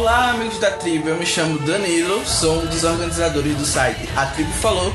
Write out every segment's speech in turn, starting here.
Olá, amigos da tribo. Eu me chamo Danilo, sou um dos organizadores do site A Tribo Falou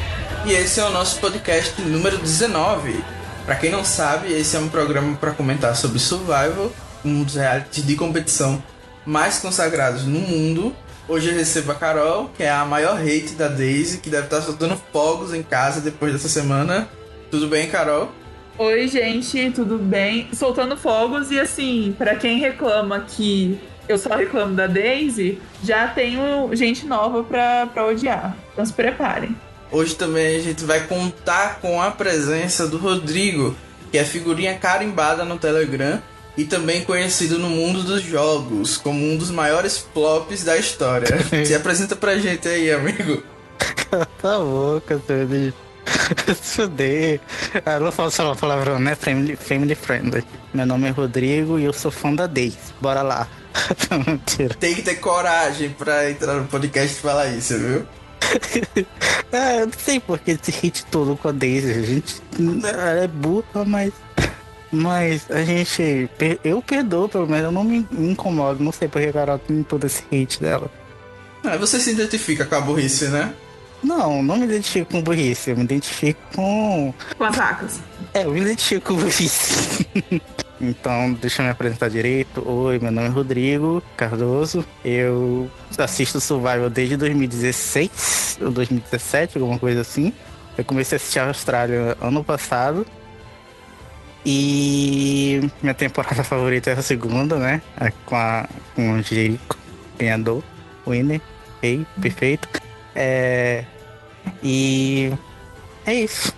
e esse é o nosso podcast número 19. Para quem não sabe, esse é um programa para comentar sobre survival, um dos realities de competição mais consagrados no mundo. Hoje eu recebo a Carol, que é a maior hate da Daisy, que deve estar soltando fogos em casa depois dessa semana. Tudo bem, Carol? Oi, gente, tudo bem? Soltando fogos e assim, para quem reclama que eu só reclamo da Daisy, já tenho gente nova pra, pra odiar. Então se preparem. Hoje também a gente vai contar com a presença do Rodrigo, que é figurinha carimbada no Telegram e também conhecido no mundo dos jogos como um dos maiores flops da história. Se apresenta pra gente aí, amigo. tá louca, Tony. Fudei. Ah, não falo só uma palavrão, né? Family, family friendly. Meu nome é Rodrigo e eu sou fã da Daisy. Bora lá. Mentira. Tem que ter coragem pra entrar no podcast e falar isso, viu? ah, eu não sei porque esse hit todo com a Daisy. A gente ela é burra, mas mas a gente. Eu perdoo, pelo menos. Eu não me incomodo. Não sei porque a Carol tem todo esse hate dela. Ah, você se identifica com a burrice, né? Não, não me identifico com burrice. Eu me identifico com. Com as vacas. É, eu me identifico com burrice. então, deixa eu me apresentar direito. Oi, meu nome é Rodrigo Cardoso. Eu assisto Survival desde 2016 ou 2017, alguma coisa assim. Eu comecei a assistir a Austrália ano passado. E minha temporada favorita é a segunda, né? Com, a, com o Jericho, ganhador, winner, rei, perfeito. É, e é isso.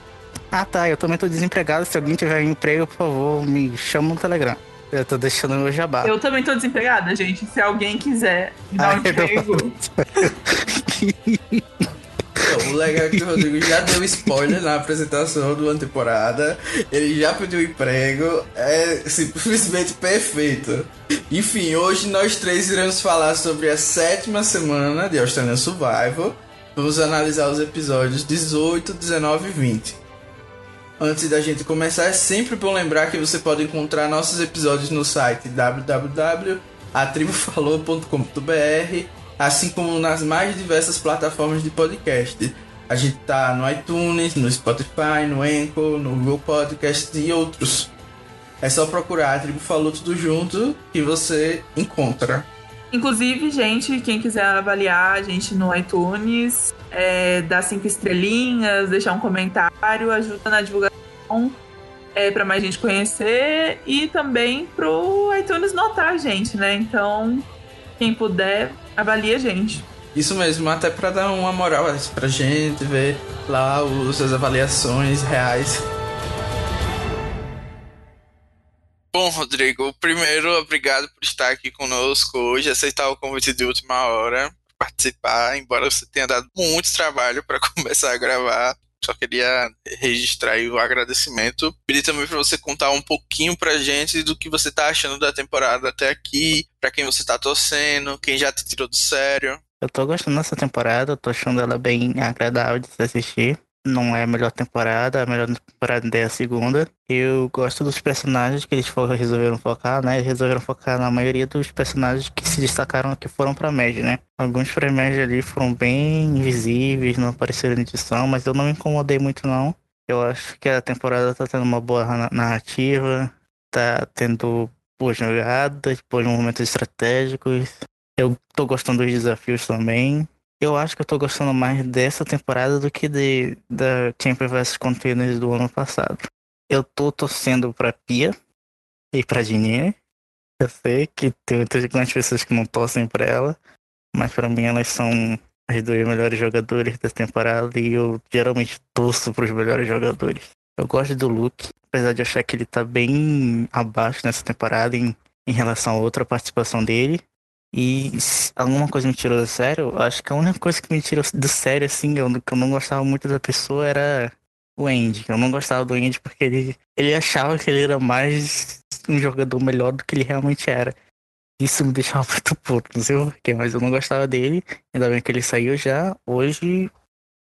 Ah tá, eu também tô desempregado. Se alguém tiver emprego, por favor, me chama no Telegram. Eu tô deixando meu jabá. Eu também tô desempregada, gente. Se alguém quiser me dar um emprego. o legal é que o Rodrigo já deu spoiler na apresentação do ano temporada. Ele já pediu emprego. É simplesmente perfeito. Enfim, hoje nós três iremos falar sobre a sétima semana de Australian Survival. Vamos analisar os episódios 18, 19 e 20. Antes da gente começar, é sempre bom lembrar que você pode encontrar nossos episódios no site www.atribufalou.com.br assim como nas mais diversas plataformas de podcast. A gente tá no iTunes, no Spotify, no Anchor, no Google Podcast e outros. É só procurar a Tribo Falou Tudo Junto que você encontra. Inclusive, gente, quem quiser avaliar a gente no iTunes, é, dar cinco estrelinhas, deixar um comentário, ajuda na divulgação é, para mais gente conhecer e também pro iTunes notar a gente, né? Então, quem puder, avalie a gente. Isso mesmo, até para dar uma moral pra gente, ver lá os, as avaliações reais. Bom, Rodrigo, primeiro, obrigado por estar aqui conosco hoje, aceitar o convite de última hora, participar, embora você tenha dado muito trabalho para começar a gravar. Só queria registrar o agradecimento. Pedir também para você contar um pouquinho pra gente do que você tá achando da temporada até aqui, para quem você tá torcendo, quem já te tirou do sério. Eu tô gostando dessa temporada, tô achando ela bem agradável de se assistir não é a melhor temporada, a melhor temporada é a segunda. Eu gosto dos personagens que eles resolveram focar, né? Resolveram focar na maioria dos personagens que se destacaram que foram pra média, né? Alguns pra média ali foram bem invisíveis, não apareceram na edição, mas eu não me incomodei muito não. Eu acho que a temporada tá tendo uma boa narrativa, tá tendo boas jogadas, bons momentos estratégicos. Eu tô gostando dos desafios também. Eu acho que eu tô gostando mais dessa temporada do que de, da Champions vs Containers do ano passado. Eu tô torcendo pra Pia e pra Dininha. Eu sei que tem muitas pessoas que não torcem pra ela, mas pra mim elas são as duas melhores jogadores da temporada e eu geralmente torço pros melhores jogadores. Eu gosto do Luke, apesar de achar que ele tá bem abaixo nessa temporada em, em relação a outra participação dele. E alguma coisa me tirou do sério? Acho que a única coisa que me tirou do sério, assim, eu, que eu não gostava muito da pessoa era o Andy. Eu não gostava do Andy porque ele, ele achava que ele era mais um jogador melhor do que ele realmente era. Isso me deixava muito puto, não sei porquê, mas eu não gostava dele. Ainda bem que ele saiu já. Hoje,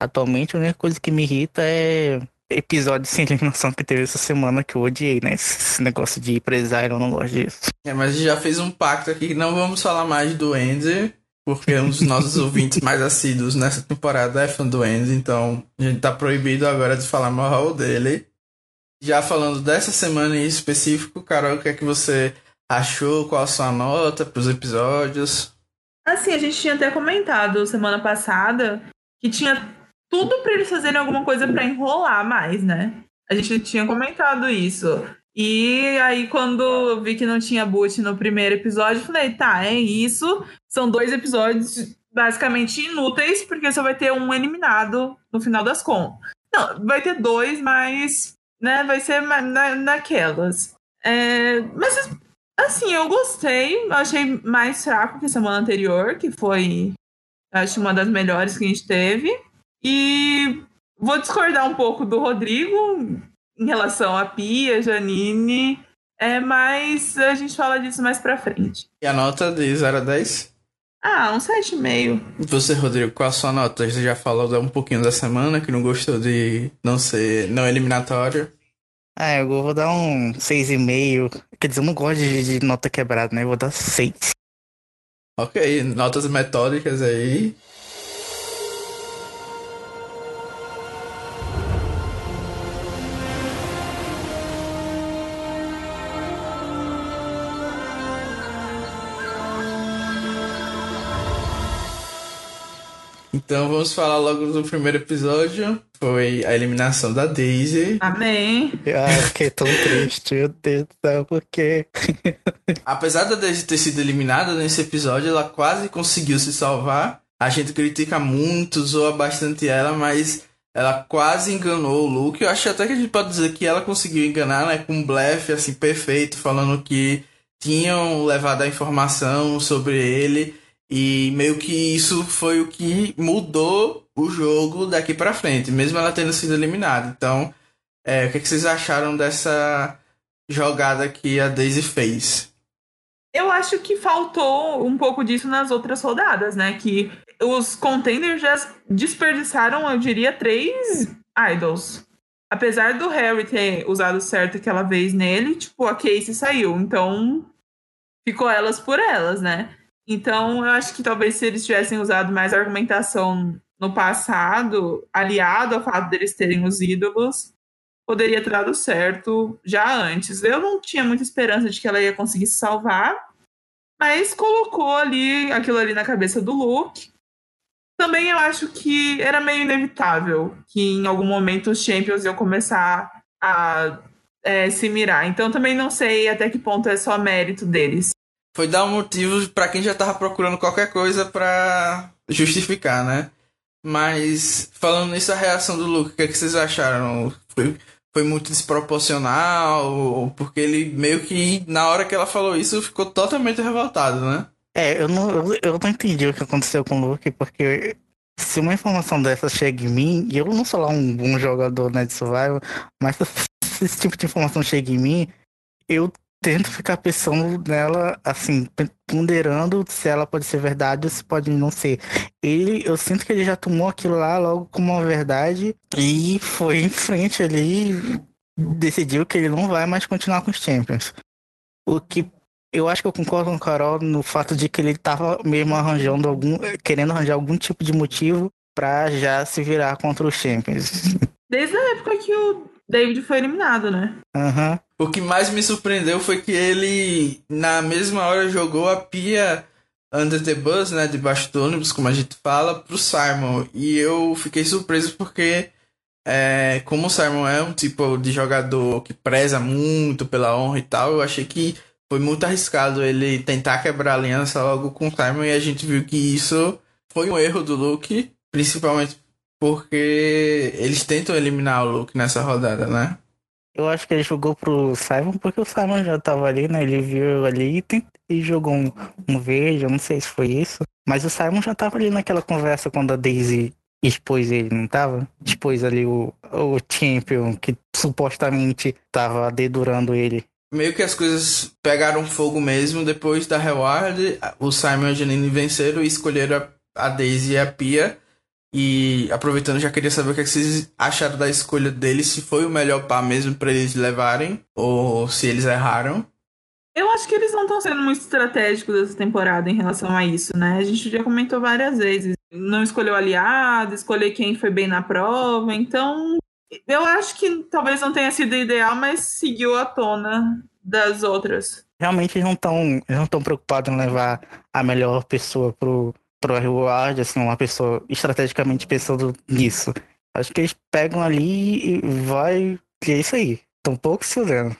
atualmente, a única coisa que me irrita é episódio sem eliminação que teve essa semana que eu odiei, né? Esse negócio de empresário, eu não gosto disso. É, mas a gente já fez um pacto aqui que não vamos falar mais do Ender, porque um dos nossos ouvintes mais assíduos nessa temporada é fã do Ender, então a gente tá proibido agora de falar mal dele. Já falando dessa semana em específico, Carol, o que é que você achou? Qual a sua nota pros episódios? Assim, a gente tinha até comentado semana passada que tinha tudo para eles fazerem alguma coisa para enrolar mais, né? A gente tinha comentado isso. E aí, quando eu vi que não tinha boot no primeiro episódio, falei, tá, é isso. São dois episódios basicamente inúteis, porque só vai ter um eliminado no final das contas. Não, vai ter dois, mas né, vai ser na, naquelas. É, mas assim, eu gostei. Eu achei mais fraco que a semana anterior, que foi, acho, uma das melhores que a gente teve. E vou discordar um pouco do Rodrigo em relação a Pia, Janine, é, mas a gente fala disso mais pra frente. E a nota de 0 a 10? Ah, um 7,5. E você, Rodrigo, qual a sua nota? Você já falou um pouquinho da semana, que não gostou de não ser não eliminatório. Ah, eu vou dar um 6,5. Quer dizer, eu não gosto de, de nota quebrada, né? Eu vou dar 6. Ok, notas metódicas aí. Então vamos falar logo do primeiro episódio. Foi a eliminação da Daisy. Amém. Ah, fiquei tão triste, meu Deus do céu, por quê? Apesar da Daisy ter sido eliminada nesse episódio, ela quase conseguiu se salvar. A gente critica muito, zoa bastante ela, mas ela quase enganou o Luke. Eu acho até que a gente pode dizer que ela conseguiu enganar, né? Com um blefe assim perfeito, falando que tinham levado a informação sobre ele e meio que isso foi o que mudou o jogo daqui para frente, mesmo ela tendo sido eliminada. Então, é, o que, é que vocês acharam dessa jogada que a Daisy fez? Eu acho que faltou um pouco disso nas outras rodadas, né? Que os contenders já desperdiçaram, eu diria, três idols. Apesar do Harry ter usado certo aquela vez nele, tipo, a Casey saiu. Então, ficou elas por elas, né? Então, eu acho que talvez se eles tivessem usado mais argumentação no passado, aliado ao fato deles terem os ídolos, poderia ter dado certo já antes. Eu não tinha muita esperança de que ela ia conseguir se salvar, mas colocou ali aquilo ali na cabeça do Luke. Também eu acho que era meio inevitável que em algum momento os Champions iam começar a é, se mirar. Então também não sei até que ponto é só mérito deles foi dar um motivo para quem já tava procurando qualquer coisa para justificar, né? Mas falando nisso, a reação do Luke, o que, é que vocês acharam? Foi, foi muito desproporcional? Porque ele meio que, na hora que ela falou isso, ficou totalmente revoltado, né? É, eu não, eu, eu não entendi o que aconteceu com o Luke, porque se uma informação dessa chega em mim, e eu não sou lá um bom jogador né, de survival, mas se esse tipo de informação chega em mim, eu tento ficar pensando nela, assim, ponderando se ela pode ser verdade ou se pode não ser. Ele, eu sinto que ele já tomou aquilo lá logo como uma verdade e foi em frente ali, decidiu que ele não vai mais continuar com os Champions. O que eu acho que eu concordo com o Carol no fato de que ele tava mesmo arranjando algum, querendo arranjar algum tipo de motivo para já se virar contra os Champions. Desde a época que o David foi eliminado, né? Aham. Uhum. O que mais me surpreendeu foi que ele, na mesma hora, jogou a pia under the bus, né, debaixo do ônibus, como a gente fala, pro Simon. E eu fiquei surpreso porque, é, como o Simon é um tipo de jogador que preza muito pela honra e tal, eu achei que foi muito arriscado ele tentar quebrar a aliança logo com o Simon e a gente viu que isso foi um erro do Luke, principalmente porque eles tentam eliminar o Luke nessa rodada, né? Eu acho que ele jogou pro Simon porque o Simon já tava ali, né? Ele viu ali e, e jogou um, um verde, eu não sei se foi isso. Mas o Simon já tava ali naquela conversa quando a Daisy expôs ele, não tava? Expôs ali o, o Champion que supostamente tava dedurando ele. Meio que as coisas pegaram fogo mesmo depois da Reward. O Simon e a Janine venceram e escolheram a, a Daisy e a Pia E aproveitando, já queria saber o que, é que vocês acharam da escolha deles, se foi o melhor par mesmo para eles levarem, ou se eles erraram. Eu acho que eles não estão sendo muito estratégicos essa temporada em relação a isso, né? A gente já comentou várias vezes. Não escolheu aliado, escolher quem foi bem na prova, então eu acho que talvez não tenha sido ideal, mas seguiu a tona das outras. Realmente eles não estão não estão preocupados em levar a melhor pessoa pro pro reward, assim, uma pessoa estrategicamente pensando nisso. Acho que eles pegam ali e vai. E é isso aí. Estão pouco se olhando.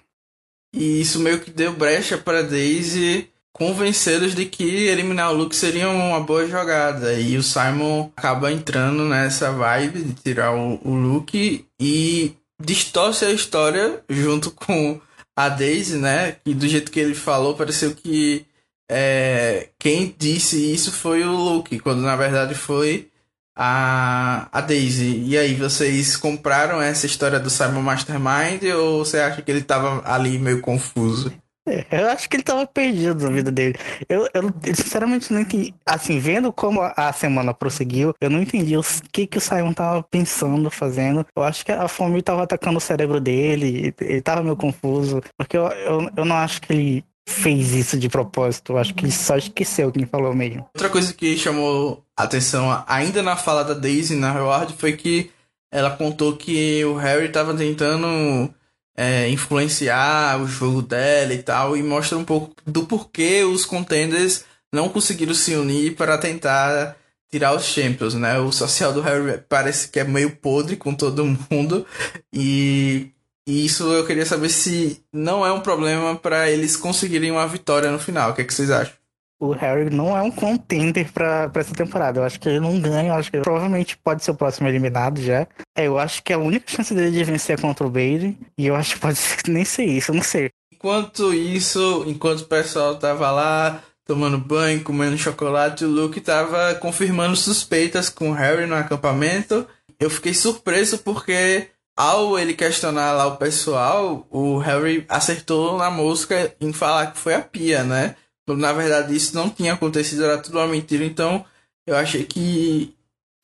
E isso meio que deu brecha para Daisy convencê-los de que eliminar o Luke seria uma boa jogada. E o Simon acaba entrando nessa vibe de tirar o, o Luke e distorce a história junto com a Daisy, né? E do jeito que ele falou, pareceu que é, quem disse isso foi o Luke, quando na verdade foi a, a Daisy. E aí, vocês compraram essa história do Simon Mastermind ou você acha que ele tava ali meio confuso? É, eu acho que ele tava perdido na vida dele. Eu, eu sinceramente não entendi. Assim, vendo como a semana prosseguiu, eu não entendi o que, que o Simon tava pensando, fazendo. Eu acho que a fome tava atacando o cérebro dele, ele tava meio confuso. Porque eu, eu, eu não acho que ele fez isso de propósito. Acho que ele só esqueceu quem falou mesmo. Outra coisa que chamou atenção ainda na fala da Daisy na Reward foi que ela contou que o Harry estava tentando é, influenciar o jogo dela e tal, e mostra um pouco do porquê os contenders não conseguiram se unir para tentar tirar os Champions, né? O social do Harry parece que é meio podre com todo mundo e e isso eu queria saber se não é um problema para eles conseguirem uma vitória no final. O que, é que vocês acham? O Harry não é um contender pra, pra essa temporada. Eu acho que ele não ganha. Eu acho que ele provavelmente pode ser o próximo eliminado já. É, eu acho que a única chance dele de vencer é contra o Bailey. E eu acho que pode nem ser isso, eu não sei. Enquanto isso, enquanto o pessoal tava lá tomando banho, comendo chocolate, o Luke tava confirmando suspeitas com o Harry no acampamento. Eu fiquei surpreso porque ao ele questionar lá o pessoal, o Harry acertou na mosca em falar que foi a Pia, né? Na verdade, isso não tinha acontecido, era tudo uma mentira. Então, eu achei que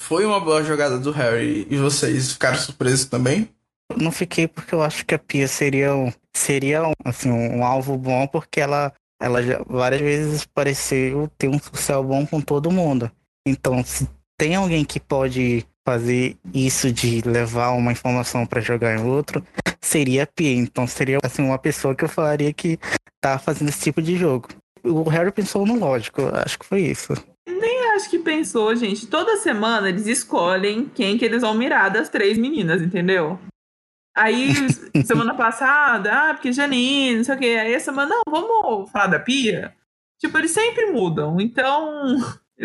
foi uma boa jogada do Harry. E vocês ficaram surpresos também? Não fiquei porque eu acho que a Pia seria, seria assim, um alvo bom, porque ela, ela já várias vezes pareceu ter um sucesso bom com todo mundo. Então, se tem alguém que pode fazer isso de levar uma informação para jogar em outro, seria a Pia. Então seria assim uma pessoa que eu falaria que tá fazendo esse tipo de jogo. O Harry pensou no lógico, acho que foi isso. Nem acho que pensou, gente. Toda semana eles escolhem quem que eles vão mirar das três meninas, entendeu? Aí, semana passada, ah, porque Janine, não sei o quê. Aí, a semana, não, vamos falar da Pia. Tipo, eles sempre mudam. Então,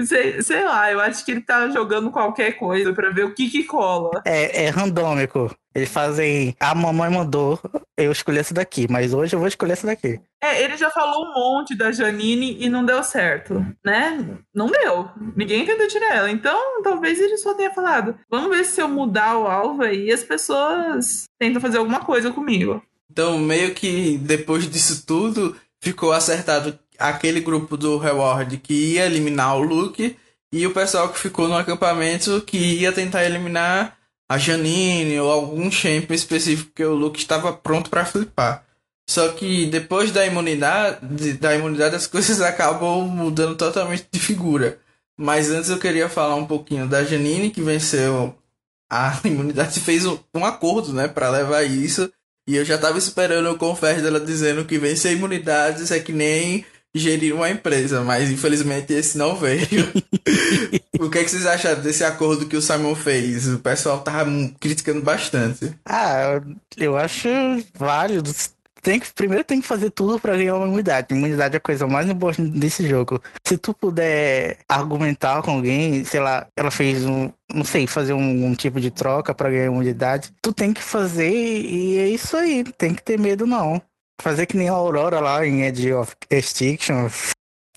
Sei, sei lá, eu acho que ele tá jogando qualquer coisa para ver o que que cola. É, é randômico. Eles fazem. A mamãe mandou eu escolher essa daqui, mas hoje eu vou escolher essa daqui. É, ele já falou um monte da Janine e não deu certo, né? Não deu. Ninguém tentou tirar ela. Então, talvez ele só tenha falado. Vamos ver se eu mudar o alvo aí as pessoas tentam fazer alguma coisa comigo. Então, meio que depois disso tudo, ficou acertado aquele grupo do Reward que ia eliminar o Luke e o pessoal que ficou no acampamento que ia tentar eliminar a Janine ou algum champion específico que o Luke estava pronto para flipar. Só que depois da imunidade, da imunidade as coisas acabam mudando totalmente de figura. Mas antes eu queria falar um pouquinho da Janine que venceu a imunidade fez um, acordo, né, para levar isso. E eu já tava esperando o confere dela dizendo que vencer imunidades é que nem gerir uma empresa, mas infelizmente esse não veio. o que, é que vocês acharam desse acordo que o Simon fez? O pessoal tava criticando bastante. Ah, eu acho válido. Tem que, primeiro tem que fazer tudo para ganhar uma imunidade. Imunidade é a coisa mais importante desse jogo. Se tu puder argumentar com alguém, sei lá, ela fez um, não sei, fazer um, um tipo de troca para ganhar imunidade, tu tem que fazer e é isso aí. Tem que ter medo não. Fazer que nem a Aurora lá em Edge of Extinction,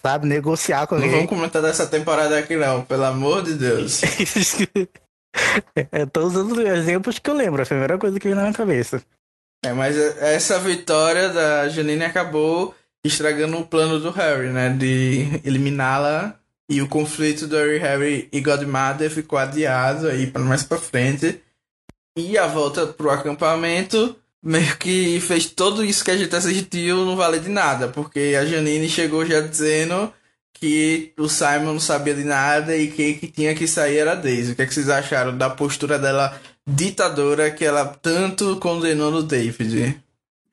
sabe? Negociar com alguém. Não vamos comentar dessa temporada aqui não, pelo amor de Deus. eu tô usando exemplos que eu lembro, a primeira coisa que veio na minha cabeça. É, mas essa vitória da Janine acabou estragando o plano do Harry, né? De eliminá-la E o conflito do Harry, Harry e Godmother ficou adiado aí para mais para frente. E a volta pro acampamento meio que fez tudo isso que a gente assistiu não vale de nada, porque a Janine chegou já dizendo que o Simon não sabia de nada e quem que tinha que sair era a Daisy. O que, é que vocês acharam da postura dela ditadora que ela tanto condenou no David?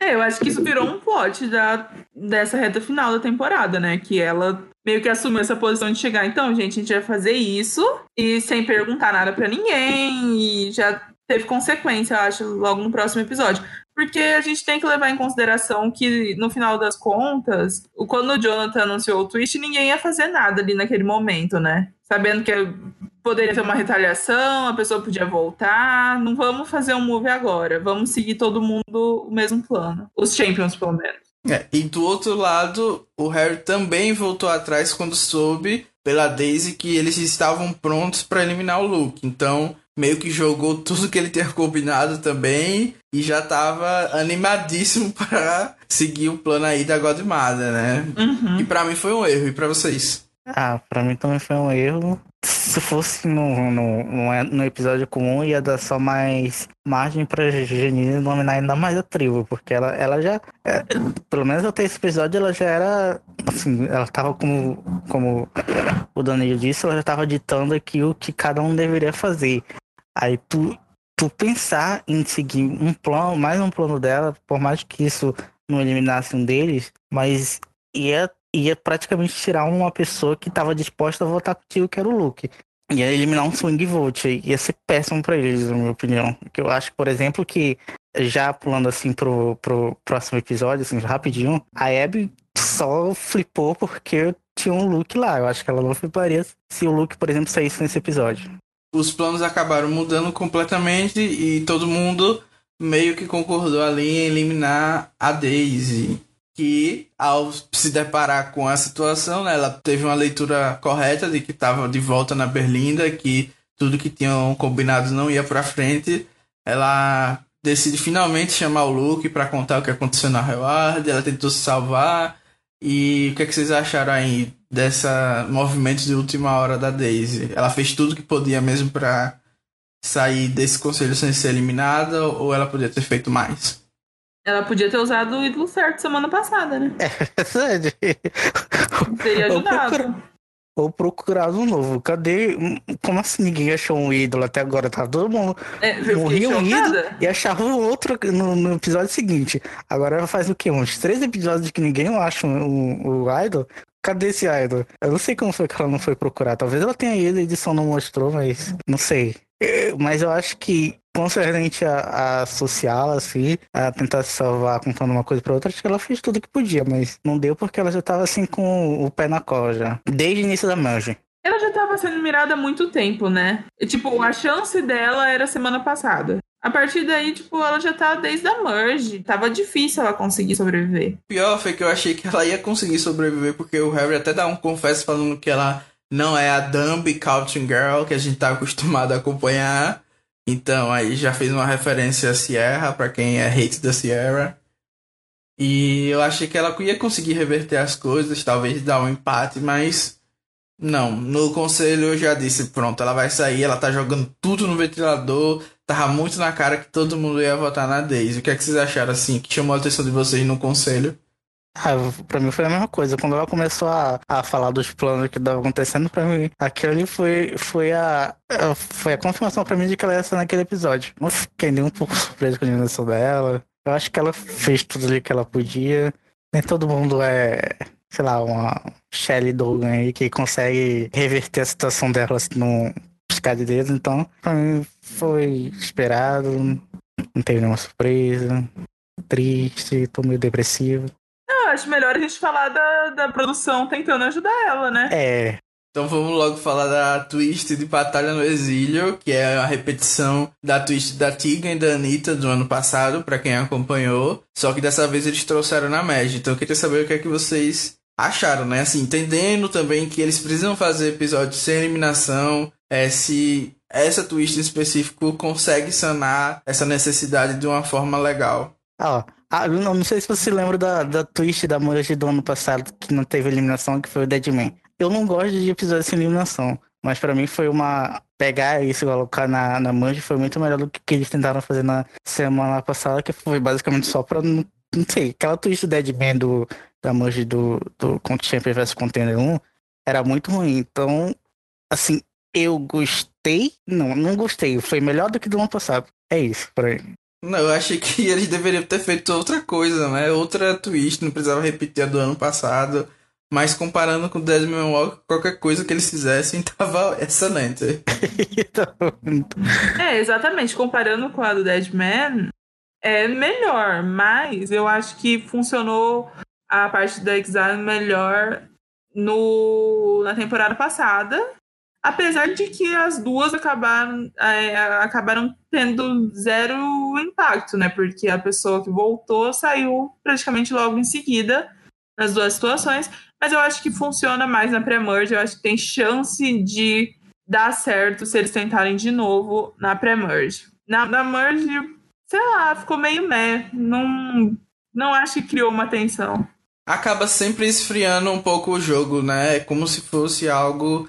É, eu acho que isso virou um plot da, dessa reta final da temporada, né? Que ela meio que assumiu essa posição de chegar, então, gente, a gente vai fazer isso e sem perguntar nada para ninguém e já teve consequência, eu acho, logo no próximo episódio. Porque a gente tem que levar em consideração que, no final das contas, quando o Jonathan anunciou o twist, ninguém ia fazer nada ali naquele momento, né? Sabendo que poderia ter uma retaliação, a pessoa podia voltar. Não vamos fazer um move agora. Vamos seguir todo mundo o mesmo plano. Os Champions, pelo menos. É, e do outro lado, o Harry também voltou atrás quando soube pela Daisy que eles estavam prontos para eliminar o Luke. Então, meio que jogou tudo que ele tinha combinado também e já tava animadíssimo para seguir o plano aí da Godmother, né? Uhum. E para mim foi um erro, e para vocês? Ah, pra mim também foi um erro. Se fosse no, no, no episódio comum, ia dar só mais margem pra Janine dominar ainda mais a tribo, porque ela, ela já. É, pelo menos até esse episódio, ela já era. Assim, ela tava como, como o Danilo disse, ela já tava ditando aqui o que cada um deveria fazer. Aí tu, tu pensar em seguir um plano, mais um plano dela, por mais que isso não eliminasse um deles, mas ia, ia praticamente tirar uma pessoa que estava disposta a votar contigo, que era o Luke. Ia eliminar um swing vote, ia ser péssimo para eles, na minha opinião. Que eu acho, por exemplo, que já pulando assim pro, pro próximo episódio, assim, rapidinho, a Abby só flipou porque tinha um Luke lá. Eu acho que ela não fliparia se o Luke, por exemplo, saísse nesse episódio os planos acabaram mudando completamente e todo mundo meio que concordou ali em eliminar a Daisy. Que ao se deparar com a situação, né, ela teve uma leitura correta de que estava de volta na Berlinda, que tudo que tinham combinado não ia para frente. Ela decide finalmente chamar o Luke para contar o que aconteceu na Reward. Ela tentou se salvar. E o que, é que vocês acharam aí dessa movimento de última hora da Daisy. Ela fez tudo que podia mesmo para sair desse conselho sem ser eliminada ou ela podia ter feito mais? Ela podia ter usado o ídolo certo semana passada, né? É verdade. Teria ajudado. Ou procurar um novo. Cadê? Como assim ninguém achou um ídolo até agora? Tá todo mundo. É, morria um ídolo e achava um outro no, no, episódio seguinte. Agora faz o quê? Uns três episódios que ninguém acha o, o idol. Cadê esse idol? Eu não sei como foi que ela não foi procurar. Talvez ela tenha ido, a edição não mostrou, mas não sei. É, mas eu acho que, concernente a, a social, assim, a tentar se salvar contando uma coisa pra outra, acho que ela fez tudo que podia, mas não deu porque ela já tava assim com o pé na cola já. Desde o início da merge. Ela já tava sendo mirada há muito tempo, né? E, tipo, a chance dela era semana passada. A partir daí, tipo, ela já tá desde a merge. Tava difícil ela conseguir sobreviver. Pior foi que eu achei que ela ia conseguir sobreviver, porque o Harry até dá um confesso falando que ela não é a Dumb Couching Girl que a gente tá acostumado a acompanhar. Então aí já fez uma referência a Sierra, para quem é hate da Sierra. E eu achei que ela ia conseguir reverter as coisas, talvez dar um empate, mas não. No conselho eu já disse, pronto, ela vai sair, ela tá jogando tudo no ventilador, tava muito na cara que todo mundo ia votar na Daisy. O que é que vocês acharam assim? Que chamou a atenção de vocês no conselho? Ah, pra mim foi a mesma coisa. Quando ela começou a, a falar dos planos que estavam acontecendo, pra mim, aquilo ali foi, foi, a, foi a confirmação pra mim de que ela ia ser naquele episódio. Não fiquei nem um pouco surpreso com a dimensão dela. Eu acho que ela fez tudo ali que ela podia. Nem todo mundo é, sei lá, uma Shelly Dogan aí que consegue reverter a situação dela num piscar de dedo. Então, pra mim, foi esperado, não teve nenhuma surpresa, triste, tô meio depressivo. Acho melhor a gente falar da, da produção tentando ajudar ela, né? É. Então vamos logo falar da twist de Batalha no Exílio, que é a repetição da twist da Tiga e da Anitta do ano passado, para quem acompanhou. Só que dessa vez eles trouxeram na Magic. Então eu queria saber o que é que vocês acharam, né? Assim, entendendo também que eles precisam fazer episódios sem eliminação, é, se essa twist em específico consegue sanar essa necessidade de uma forma legal. Ah, ah não, não sei se você lembra da, da twist da Merge do ano passado, que não teve eliminação, que foi o Deadman. Eu não gosto de episódios sem eliminação. Mas pra mim foi uma. Pegar isso e colocar na, na Manji foi muito melhor do que, que eles tentaram fazer na semana passada, que foi basicamente só pra. Não, não sei, aquela twist do Deadman do, da Manji do, do Champion vs Contender 1 era muito ruim. Então, assim, eu gostei. Não, não gostei. Foi melhor do que do ano passado. É isso, por aí. Não, eu achei que eles deveriam ter feito outra coisa, né? Outra twist, não precisava repetir a do ano passado. Mas comparando com o Desmond Walker, qualquer coisa que eles fizessem tava excelente. é, exatamente. Comparando com a do Deadman, é melhor. Mas eu acho que funcionou a parte da Exile melhor no, na temporada passada. Apesar de que as duas acabaram, é, acabaram tendo zero impacto, né? Porque a pessoa que voltou saiu praticamente logo em seguida nas duas situações. Mas eu acho que funciona mais na pré-merge. Eu acho que tem chance de dar certo se eles tentarem de novo na pré-merge. Na, na merge, sei lá, ficou meio meh. Não, não acho que criou uma tensão. Acaba sempre esfriando um pouco o jogo, né? É como se fosse algo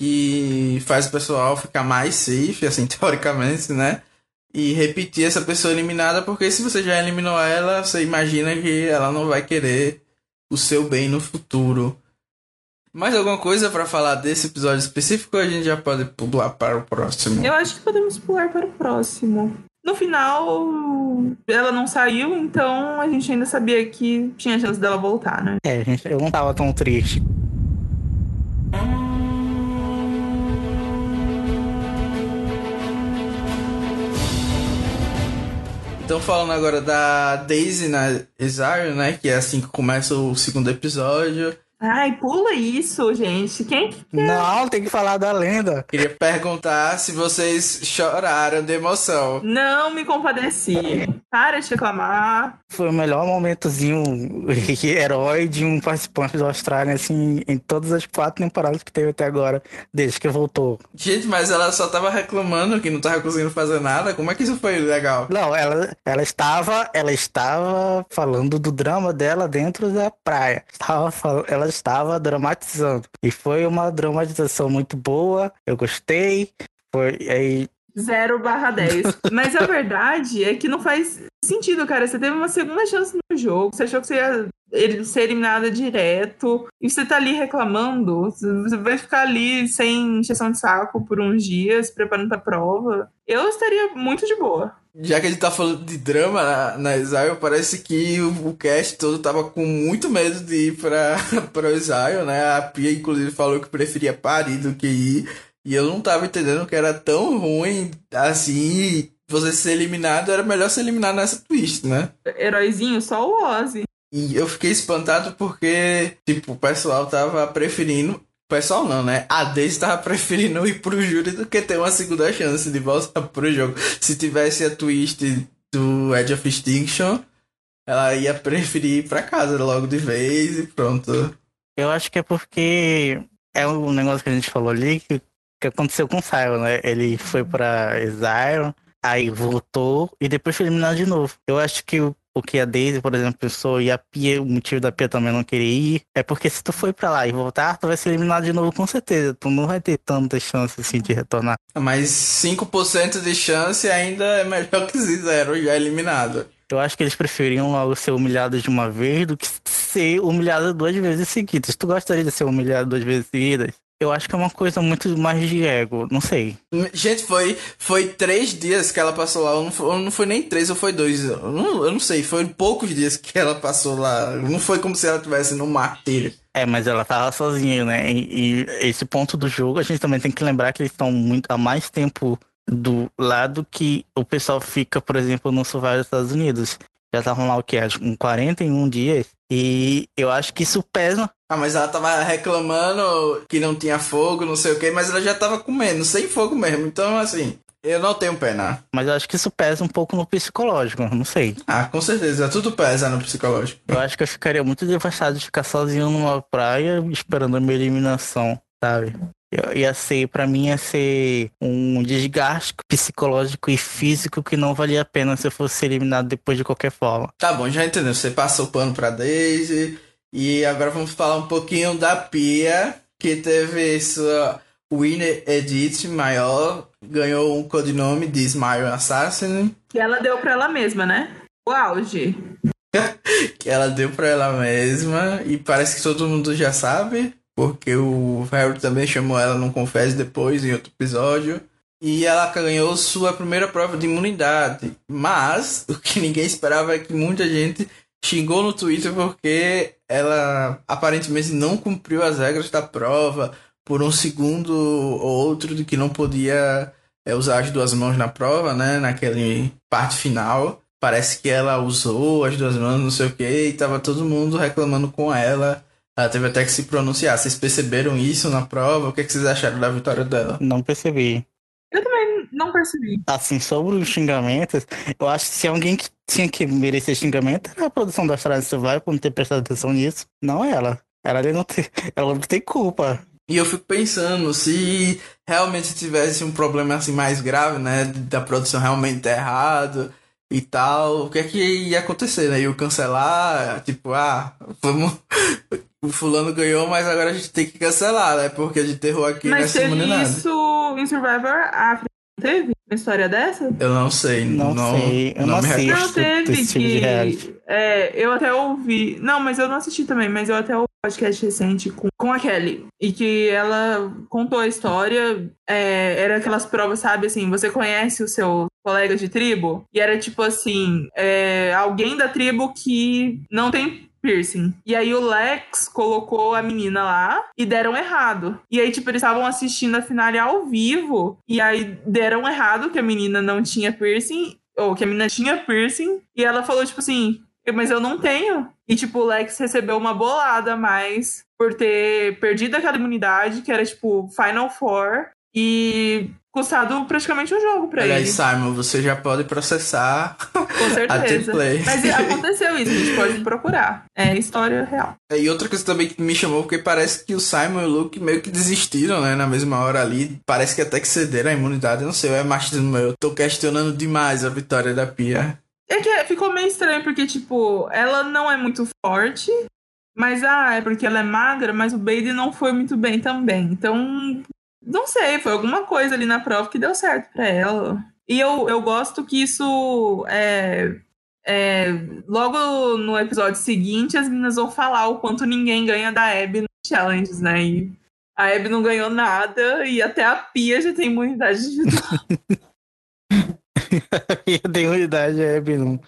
que faz o pessoal ficar mais safe, assim, teoricamente, né? E repetir essa pessoa eliminada, porque se você já eliminou ela, você imagina que ela não vai querer o seu bem no futuro. Mais alguma coisa para falar desse episódio específico ou a gente já pode pular para o próximo? Eu acho que podemos pular para o próximo. No final, ela não saiu, então a gente ainda sabia que tinha chance dela voltar, né? É, gente, eu não tava tão triste. Então falando agora da Daisy na Exile, né? Que é assim que começa o segundo episódio. Ai, pula isso, gente. Quem que quer? Não, tem que falar da lenda. Queria perguntar se vocês choraram de emoção. Não me compadeci. Para de reclamar. Foi o melhor momentozinho herói de um participante do Austrália, assim, em todas as quatro temporadas que teve até agora, desde que voltou. Gente, mas ela só tava reclamando que não tava conseguindo fazer nada. Como é que isso foi legal? Não, ela, ela estava, ela estava falando do drama dela dentro da praia. Estava, ela estava dramatizando. E foi uma dramatização muito boa, eu gostei. Foi aí. 0 barra 10. Mas a verdade é que não faz sentido, cara. Você teve uma segunda chance no jogo, você achou que você ia ele ser eliminada direto, e você tá ali reclamando, você vai ficar ali sem injeção de saco por uns dias, preparando pra prova. Eu estaria muito de boa. Já que a gente tá falando de drama na, na Exile, parece que o, o cast todo tava com muito medo de ir pra, pra Exile, né? A Pia, inclusive, falou que preferia parir do que ir. E eu não tava entendendo que era tão ruim assim. Você ser eliminado, era melhor ser eliminado nessa twist, né? Heróizinho, só o Ozzy. E eu fiquei espantado porque, tipo, o pessoal tava preferindo pessoal não, né? A Daisy tava preferindo ir pro júri do que ter uma segunda chance de voltar pro jogo. Se tivesse a twist do Edge of Extinction, ela ia preferir ir pra casa logo de vez e pronto. Eu acho que é porque é um negócio que a gente falou ali que, que aconteceu com o Sion, né? Ele foi pra Exile, aí voltou e depois foi eliminado de novo. Eu acho que o o que a Daisy, por exemplo, pensou e a Pia, o motivo da Pia também não querer ir, é porque se tu for pra lá e voltar, tu vai ser eliminado de novo com certeza. Tu não vai ter tanta chance assim de retornar. Mas 5% de chance ainda é melhor que zero já eliminado. Eu acho que eles preferiam logo ser humilhados de uma vez do que ser humilhado duas vezes seguidas. Tu gostaria de ser humilhado duas vezes seguidas? Eu acho que é uma coisa muito mais de ego, não sei. Gente, foi, foi três dias que ela passou lá. Não foi, não foi nem três ou foi dois. Eu não, eu não sei, foi poucos dias que ela passou lá. Não foi como se ela estivesse no martírio. É, mas ela tava sozinha, né? E, e, esse ponto do jogo, a gente também tem que lembrar que eles estão muito há mais tempo do lado que o pessoal fica, por exemplo, no Survival dos Estados Unidos. Já estavam lá o que? Com 41 dias. E eu acho que isso pesa. Ah, mas ela tava reclamando que não tinha fogo, não sei o que, mas ela já tava comendo, sem fogo mesmo. Então, assim, eu não tenho pena. Mas eu acho que isso pesa um pouco no psicológico, não sei. Ah, com certeza. Tudo pesa no psicológico. Eu acho que eu ficaria muito devastado de ficar sozinho numa praia esperando a minha eliminação, sabe? Ia ser, para mim, ia ser um desgaste psicológico e físico que não valia a pena se eu fosse eliminado depois de qualquer forma. Tá bom, já entendeu. Você passou o pano pra Daisy. E agora vamos falar um pouquinho da Pia, que teve sua Winner Edith maior, ganhou um codinome de Smile Assassin. Que ela deu pra ela mesma, né? O auge. que ela deu pra ela mesma, e parece que todo mundo já sabe, porque o Harry também chamou ela no Confesse depois, em outro episódio. E ela ganhou sua primeira prova de imunidade. Mas o que ninguém esperava é que muita gente xingou no Twitter porque ela aparentemente não cumpriu as regras da prova por um segundo ou outro de que não podia é, usar as duas mãos na prova, né? Naquele parte final. Parece que ela usou as duas mãos, não sei o que, e tava todo mundo reclamando com ela. Ela teve até que se pronunciar. Vocês perceberam isso na prova? O que, é que vocês acharam da vitória dela? Não percebi. Eu também não percebi. Assim, sobre os xingamentos, eu acho que se alguém que tinha que merecer xingamento era a produção da Australian Survival por não ter prestado atenção nisso. Não ela. Ela não tem, ela não tem culpa. E eu fico pensando, se realmente tivesse um problema assim mais grave, né? Da produção realmente tá errado e tal, o que é que ia acontecer, né? Ia cancelar, tipo, ah, vamos. O fulano ganhou, mas agora a gente tem que cancelar, né? Porque a gente errou aqui Mas nessa teve imunidade. isso em Survivor África. Teve uma história dessa? Eu não sei, Não não, sei, eu não me assisto. Não, teve tipo de que. É, eu até ouvi. Não, mas eu não assisti também, mas eu até ouvi um podcast recente com, com a Kelly. E que ela contou a história. é, era aquelas provas, sabe, assim, você conhece o seu colega de tribo? E era tipo assim: é, alguém da tribo que não tem piercing. E aí o Lex colocou a menina lá e deram errado. E aí, tipo, eles estavam assistindo a finale ao vivo. E aí deram errado que a menina não tinha piercing. Ou que a menina tinha piercing. E ela falou, tipo assim, mas eu não tenho. E, tipo, o Lex recebeu uma bolada mais por ter perdido aquela imunidade, que era, tipo, Final Four. E custado praticamente um jogo pra Aliás, ele. Simon, você já pode processar Com a certeza. Play. Mas aconteceu isso, a gente pode procurar. É história real. E outra coisa também que me chamou, porque parece que o Simon e o Luke meio que desistiram, né? Na mesma hora ali. Parece que até que cederam a imunidade. Eu não sei, é machismo meu. Eu tô questionando demais a vitória da Pia. É que ficou meio estranho, porque, tipo, ela não é muito forte, mas, ah, é porque ela é magra, mas o Baden não foi muito bem também. Então, não sei, foi alguma coisa ali na prova que deu certo pra ela. E eu, eu gosto que isso é, é, Logo no episódio seguinte, as meninas vão falar o quanto ninguém ganha da Abby no challenges, né? E a Abby não ganhou nada e até a Pia já tem imunidade individual. Eu tenho unidade, é, Bino.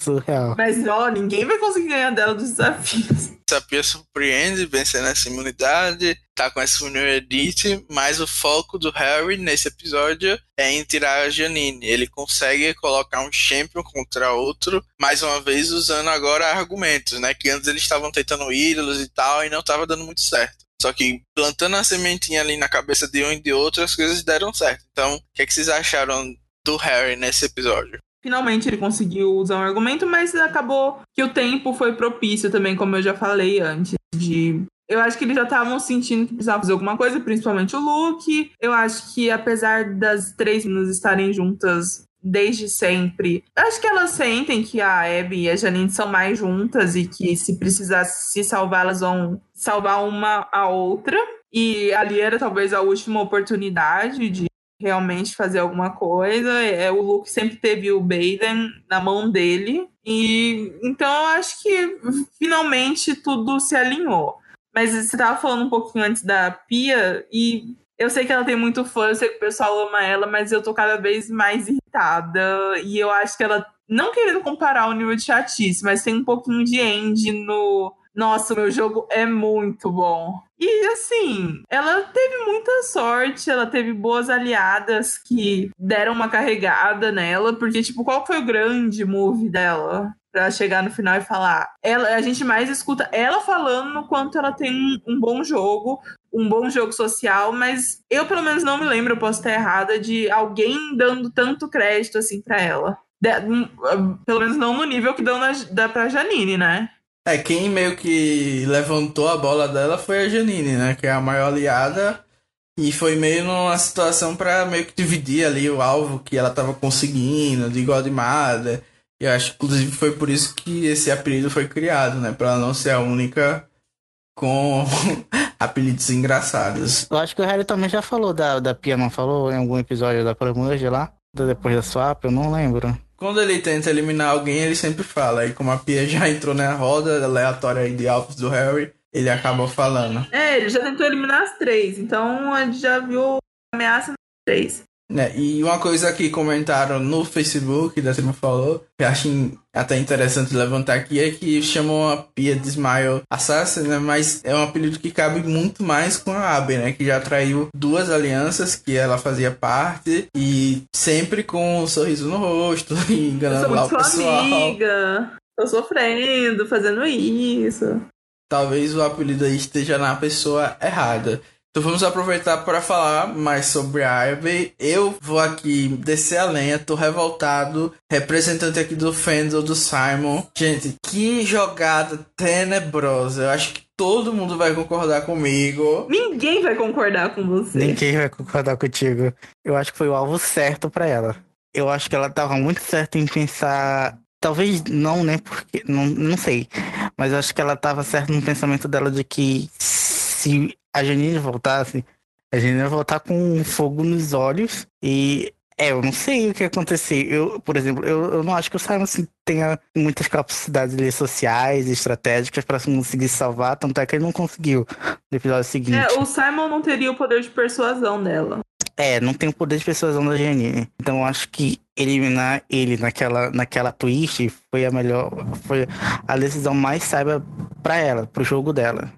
Surreal. Mas, ó, ninguém vai conseguir ganhar dela dos desafios. A Pia surpreende, vencendo essa imunidade, tá com essa Union Edith, mas o foco do Harry nesse episódio é em tirar a Janine. Ele consegue colocar um champion contra outro, mais uma vez usando agora argumentos, né? Que antes eles estavam tentando ídolos e tal, e não tava dando muito certo. Só que plantando a sementinha ali na cabeça de um e de outro, as coisas deram certo. Então, o que, é que vocês acharam do Harry nesse episódio? Finalmente ele conseguiu usar um argumento, mas acabou que o tempo foi propício também, como eu já falei antes, de eu acho que eles já estavam sentindo que precisava fazer alguma coisa, principalmente o Luke. Eu acho que apesar das três meninas estarem juntas desde sempre, acho que elas sentem que a Abby e a Janine são mais juntas e que se precisar se salvar, elas vão salvar uma a outra. E ali era talvez a última oportunidade de realmente fazer alguma coisa. É, o Luke sempre teve o Baden na mão dele. E então eu acho que finalmente tudo se alinhou. Mas você tava falando um pouquinho antes da Pia, e eu sei que ela tem muito fã, eu sei que o pessoal ama ela, mas eu tô cada vez mais irritada. E eu acho que ela, não querendo comparar o nível de chatice, mas tem um pouquinho de end no. Nossa, meu jogo é muito bom. E assim, ela teve muita sorte, ela teve boas aliadas que deram uma carregada nela, porque, tipo, qual foi o grande move dela? Pra chegar no final e falar. Ela, a gente mais escuta ela falando no quanto ela tem um, bom jogo, um bom jogo social, mas eu pelo menos não me lembro, eu posso estar errada, de alguém dando tanto crédito assim pra ela. De, um, pelo menos não no nível que dão na, dá pra Janine, né? É, quem meio que levantou a bola dela foi a Janine, né? Que é a maior aliada. E foi meio numa situação pra meio que dividir ali o alvo que ela tava conseguindo, de Mother. E eu acho que, inclusive, foi por isso que esse apelido foi criado, né? Pra ela não ser a única com apelidos engraçados. Eu acho que o Harry também já falou da, da Pia, não falou em algum episódio da Promerge lá? Depois da swap, eu não lembro. Quando ele tenta eliminar alguém, ele sempre fala. E como a Pia já entrou na roda aleatória de alvos do Harry, ele acabou falando. É, ele já tentou eliminar as três, então a gente já viu ameaça nas três. Né? E uma coisa que comentaram no Facebook, da turma falou, que eu acho até interessante levantar aqui, é que chamam a Pia de Smile Assassin, né? Mas é um apelido que cabe muito mais com a Abby, né? Que já traiu duas alianças que ela fazia parte e sempre com um sorriso no rosto, enganando lá o pessoal. amiga, tô sofrendo, fazendo isso. Talvez o apelido aí esteja na pessoa errada. Então vamos aproveitar para falar mais sobre a Ivy. Eu vou aqui descer a lenha, tô revoltado, representante aqui do fandom do Simon. Gente, que jogada tenebrosa. Eu acho que todo mundo vai concordar comigo. Ninguém vai concordar com você. Ninguém vai concordar contigo. Eu acho que foi o alvo certo para ela. Eu acho que ela tava muito certa em pensar Talvez não, né? Porque. Não, não sei. Mas acho que ela tava certa no pensamento dela de que se a Janine voltasse, a Janine ia voltar com fogo nos olhos e é, eu não sei o que ia acontecer. Eu, por exemplo, eu, eu não acho que o Simon assim, tenha muitas capacidades sociais e estratégicas para conseguir salvar, tanto é que ele não conseguiu no episódio seguinte. É, o Simon não teria o poder de persuasão dela. É, não tem o poder de persuasão da Janine. Então eu acho que eliminar ele naquela, naquela twist foi a melhor. Foi a decisão mais sábia para ela, pro jogo dela.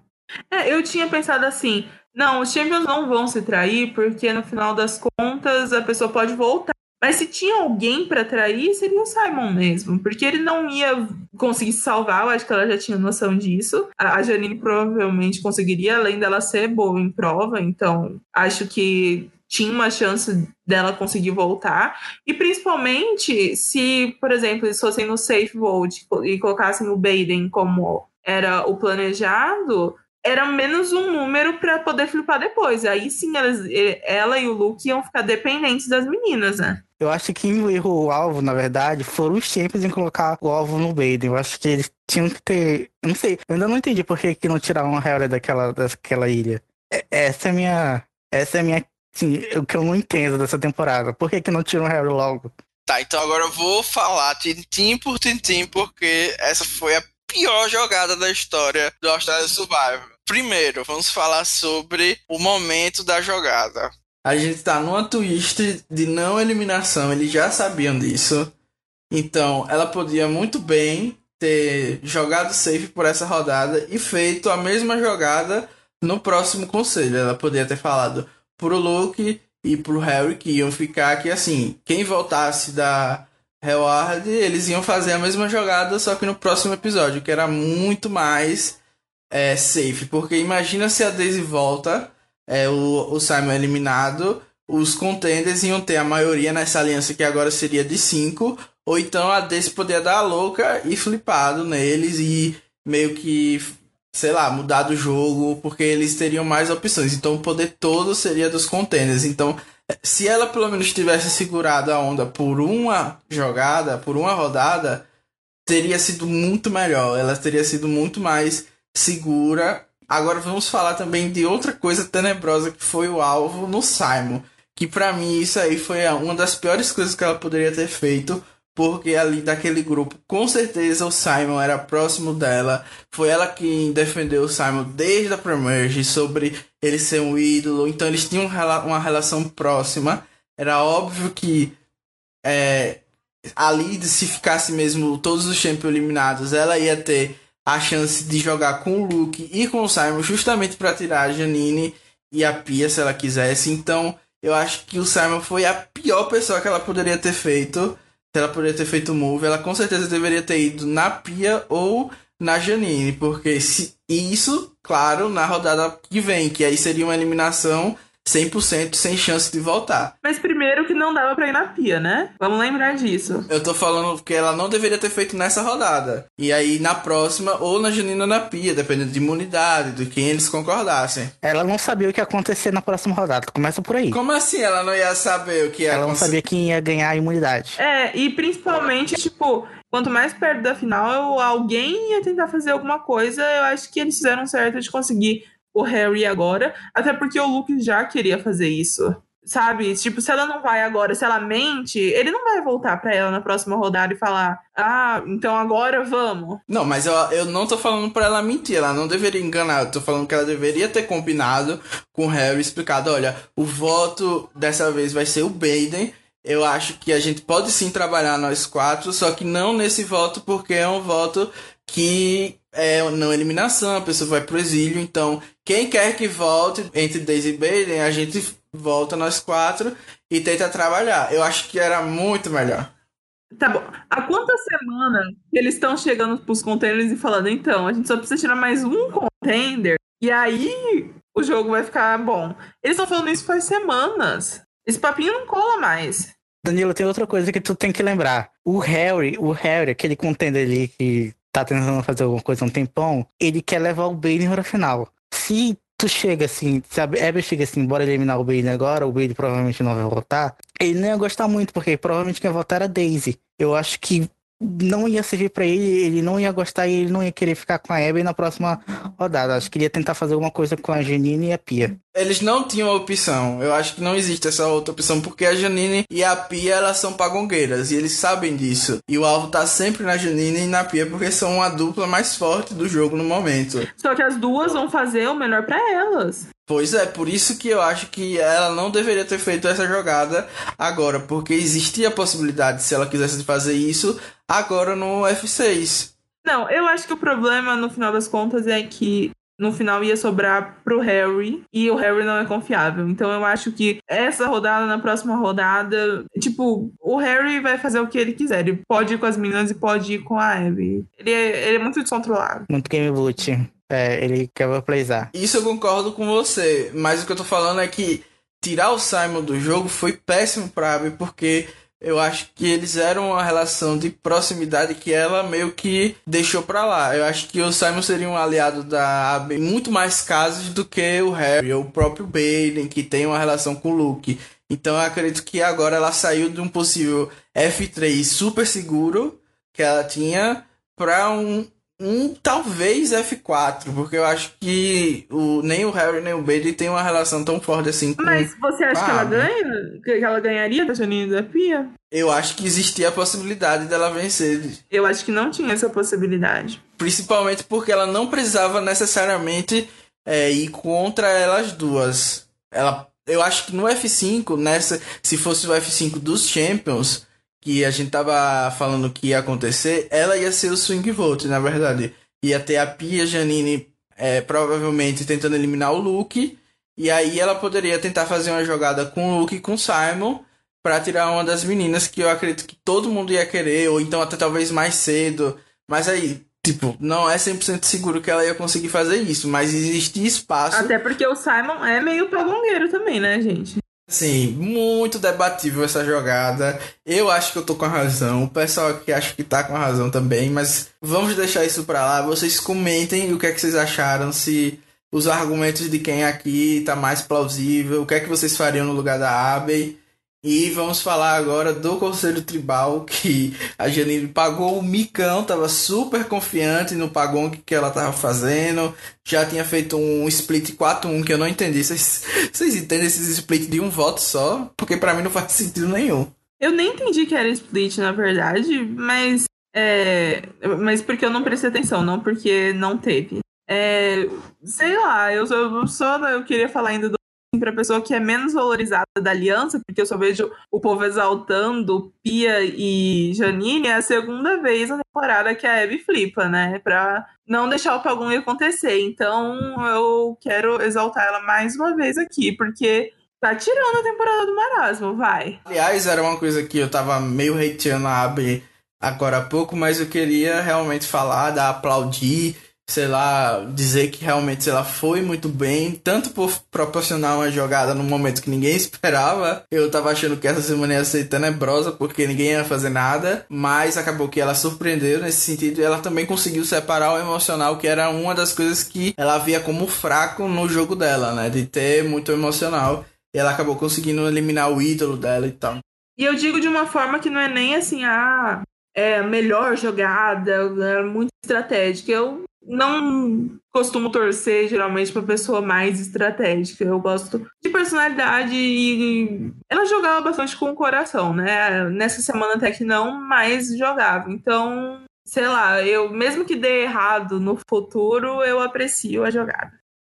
É, eu tinha pensado assim, não, os Champions não vão se trair, porque no final das contas a pessoa pode voltar. Mas se tinha alguém para trair, seria o Simon mesmo, porque ele não ia conseguir salvar, eu acho que ela já tinha noção disso. A Janine provavelmente conseguiria, além dela ser boa em prova, então acho que tinha uma chance dela conseguir voltar. E principalmente se, por exemplo, eles fossem no safe vote e colocassem o Baden como era o planejado, era menos um número para poder flipar depois. Aí sim, elas, ela e o Luke iam ficar dependentes das meninas, né? Eu acho que o erro o alvo, na verdade, foram os Champions em colocar o alvo no Baden. Eu acho que eles tinham que ter. Eu não sei, eu ainda não entendi por que, que não tiraram a Harry daquela, daquela ilha. Essa é a minha. Essa é a minha. Sim, o que eu não entendo dessa temporada. Por que, que não tiram o Harry logo? Tá, então agora eu vou falar tintim por tintim, porque essa foi a pior jogada da história do Australia Survivor. Primeiro, vamos falar sobre o momento da jogada. A gente tá numa twist de não eliminação, eles já sabiam disso. Então, ela podia muito bem ter jogado safe por essa rodada e feito a mesma jogada no próximo conselho. Ela poderia ter falado pro Luke e pro Harry que iam ficar que assim, quem voltasse da Reward, eles iam fazer a mesma jogada, só que no próximo episódio, que era muito mais é, safe. Porque imagina se a Daisy volta, é, o, o Simon é eliminado, os contenders iam ter a maioria nessa aliança que agora seria de 5, ou então a Daisy poderia dar a louca e flipado neles e meio que, sei lá, mudar do jogo, porque eles teriam mais opções. Então o poder todo seria dos contenders. Então se ela pelo menos tivesse segurado a onda por uma jogada, por uma rodada, teria sido muito melhor. Ela teria sido muito mais segura. Agora vamos falar também de outra coisa tenebrosa que foi o alvo no Simon. Que para mim isso aí foi uma das piores coisas que ela poderia ter feito porque ali daquele grupo, com certeza o Simon era próximo dela. Foi ela quem defendeu o Simon desde a Premerge sobre ele ser um ídolo. Então eles tinham uma relação próxima. Era óbvio que é, ali, se ficasse mesmo todos os champions eliminados, ela ia ter a chance de jogar com o Luke e com o Simon, justamente para tirar a Janine e a Pia se ela quisesse. Então eu acho que o Simon foi a pior pessoa que ela poderia ter feito se ela poderia ter feito o move, ela com certeza deveria ter ido na Pia ou na Janine, porque se isso, claro, na rodada que vem, que aí seria uma eliminação 100% sem chance de voltar. Mas primeiro que não dava pra ir na pia, né? Vamos lembrar disso. Eu tô falando que ela não deveria ter feito nessa rodada. E aí na próxima, ou na Janina na pia, dependendo de imunidade, de quem eles concordassem. Ela não sabia o que ia acontecer na próxima rodada. Começa por aí. Como assim ela não ia saber o que ia Ela não sabia quem ia ganhar a imunidade. É, e principalmente, tipo, quanto mais perto da final, alguém ia tentar fazer alguma coisa. Eu acho que eles fizeram certo de conseguir o Harry agora, até porque o Luke já queria fazer isso. Sabe? Tipo, se ela não vai agora, se ela mente, ele não vai voltar pra ela na próxima rodada e falar: Ah, então agora vamos. Não, mas eu, eu não tô falando pra ela mentir, ela não deveria enganar. Eu tô falando que ela deveria ter combinado com o Harry, explicado: olha, o voto dessa vez vai ser o Baden. Eu acho que a gente pode sim trabalhar nós quatro, só que não nesse voto, porque é um voto que é não eliminação, a pessoa vai pro exílio. Então, quem quer que volte entre Daisy e Baden, a gente volta nós quatro e tenta trabalhar. Eu acho que era muito melhor. Tá bom. Há quantas semanas eles estão chegando pros contenders e falando, então, a gente só precisa tirar mais um contender e aí o jogo vai ficar bom. Eles estão falando isso faz semanas. Esse papinho não cola mais. Danilo, tem outra coisa que tu tem que lembrar. O Harry, o Harry, aquele contender ali que tá tentando fazer alguma coisa há um tempão, ele quer levar o Bailey pra final. Se tu chega assim, a Abby chega assim, bora eliminar o Bailey agora, o Bailey provavelmente não vai voltar, ele não ia gostar muito, porque provavelmente quem ia votar era Daisy. Eu acho que não ia servir para ele, ele não ia gostar e ele não ia querer ficar com a Abby na próxima rodada. Acho que ele ia tentar fazer alguma coisa com a Janine e a Pia. Eles não tinham opção. Eu acho que não existe essa outra opção, porque a Janine e a Pia, elas são pagongueiras, e eles sabem disso. E o alvo tá sempre na Janine e na Pia, porque são a dupla mais forte do jogo no momento. Só que as duas vão fazer o melhor para elas. Pois é, por isso que eu acho que ela não deveria ter feito essa jogada agora, porque existia a possibilidade, se ela quisesse fazer isso, agora no F6. Não, eu acho que o problema, no final das contas, é que no final ia sobrar pro Harry e o Harry não é confiável. Então eu acho que essa rodada, na próxima rodada, tipo, o Harry vai fazer o que ele quiser. Ele pode ir com as meninas e pode ir com a Abby. Ele é, ele é muito descontrolado. Muito game boot. É, ele quer playzar. Isso eu concordo com você, mas o que eu tô falando é que tirar o Simon do jogo foi péssimo pra Abby, porque eu acho que eles eram uma relação de proximidade que ela meio que deixou pra lá. Eu acho que o Simon seria um aliado da Abby em muito mais casos do que o Harry ou o próprio Baden, que tem uma relação com o Luke. Então eu acredito que agora ela saiu de um possível F3 super seguro que ela tinha pra um um talvez F4, porque eu acho que o, nem o Harry nem o Bailey tem uma relação tão forte assim com Mas você acha que ela ganha? Que ela ganharia da Janine da Pia? Eu acho que existia a possibilidade dela vencer. Eu acho que não tinha essa possibilidade. Principalmente porque ela não precisava necessariamente é, ir contra elas duas. Ela, eu acho que no F5, nessa, se fosse o F5 dos Champions, que a gente tava falando que ia acontecer, ela ia ser o Swing Vote, na verdade. Ia ter a Pia Janine é, provavelmente tentando eliminar o Luke. E aí ela poderia tentar fazer uma jogada com o Luke e com o Simon para tirar uma das meninas que eu acredito que todo mundo ia querer, ou então até talvez mais cedo. Mas aí, tipo, não é 100% seguro que ela ia conseguir fazer isso, mas existe espaço. Até porque o Simon é meio pagongueiro também, né, gente? Sim, muito debatível essa jogada. Eu acho que eu tô com a razão. O pessoal aqui acha que tá com a razão também, mas vamos deixar isso pra lá. Vocês comentem o que é que vocês acharam, se os argumentos de quem aqui tá mais plausível, o que é que vocês fariam no lugar da Abbey. E vamos falar agora do Conselho Tribal, que a Janine pagou o micão, tava super confiante no pagão que ela tava fazendo. Já tinha feito um split 4-1 que eu não entendi. Vocês, entendem esses split de um voto só? Porque para mim não faz sentido nenhum. Eu nem entendi que era split, na verdade, mas. É, mas porque eu não prestei atenção, não porque não teve. É, sei lá, eu, eu só eu queria falar ainda do para a pessoa que é menos valorizada da aliança, porque eu só vejo o povo exaltando Pia e Janine, é a segunda vez na temporada que a Abby flipa, né? Pra não deixar o Pagum acontecer. Então eu quero exaltar ela mais uma vez aqui, porque tá tirando a temporada do marasmo, vai. Aliás, era uma coisa que eu tava meio hateando a Abby agora há pouco, mas eu queria realmente falar, dar aplaudir sei lá, dizer que realmente, lá, foi muito bem, tanto por proporcionar uma jogada num momento que ninguém esperava. Eu tava achando que essa semana ia ser tenebrosa porque ninguém ia fazer nada, mas acabou que ela surpreendeu nesse sentido e ela também conseguiu separar o emocional, que era uma das coisas que ela via como fraco no jogo dela, né, de ter muito emocional. E ela acabou conseguindo eliminar o ídolo dela e tal. E eu digo de uma forma que não é nem assim, ah, é a melhor jogada, é muito estratégica. Eu não costumo torcer geralmente para pessoa mais estratégica. Eu gosto de personalidade e ela jogava bastante com o coração, né? Nessa semana até que não, mas jogava. Então, sei lá, eu mesmo que dê errado no futuro, eu aprecio a jogada.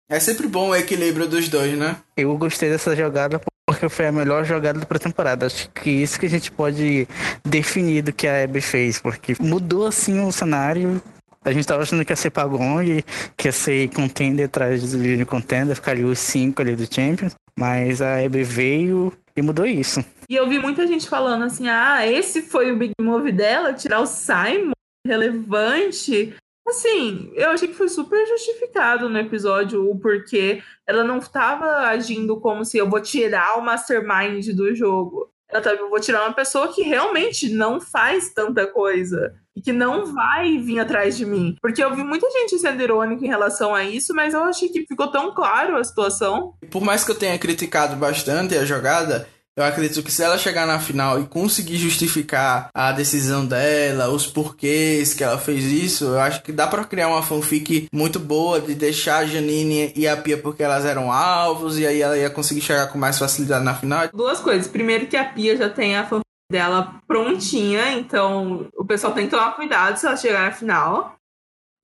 É sempre bom o equilíbrio dos dois, né? Eu gostei dessa jogada porque foi a melhor jogada da pré-temporada. Acho que isso que a gente pode definir do que a Abby fez, porque mudou assim o cenário a gente tava achando que ia ser Pagong, que ia ser contender atrás de contender, ficaria os cinco ali do Champions. Mas a EB veio e mudou isso. E eu vi muita gente falando assim: ah, esse foi o big move dela, tirar o Simon, relevante. Assim, eu achei que foi super justificado no episódio o porquê ela não estava agindo como se eu vou tirar o mastermind do jogo. Ela tava, eu vou tirar uma pessoa que realmente não faz tanta coisa e que não vai vir atrás de mim. Porque eu vi muita gente sendo irônica em relação a isso, mas eu achei que ficou tão claro a situação. Por mais que eu tenha criticado bastante a jogada, eu acredito que se ela chegar na final e conseguir justificar a decisão dela, os porquês que ela fez isso, eu acho que dá para criar uma fanfic muito boa de deixar a Janine e a Pia porque elas eram alvos e aí ela ia conseguir chegar com mais facilidade na final. Duas coisas. Primeiro que a Pia já tem a fanfic dela prontinha, então o pessoal tem que tomar cuidado se ela chegar na final.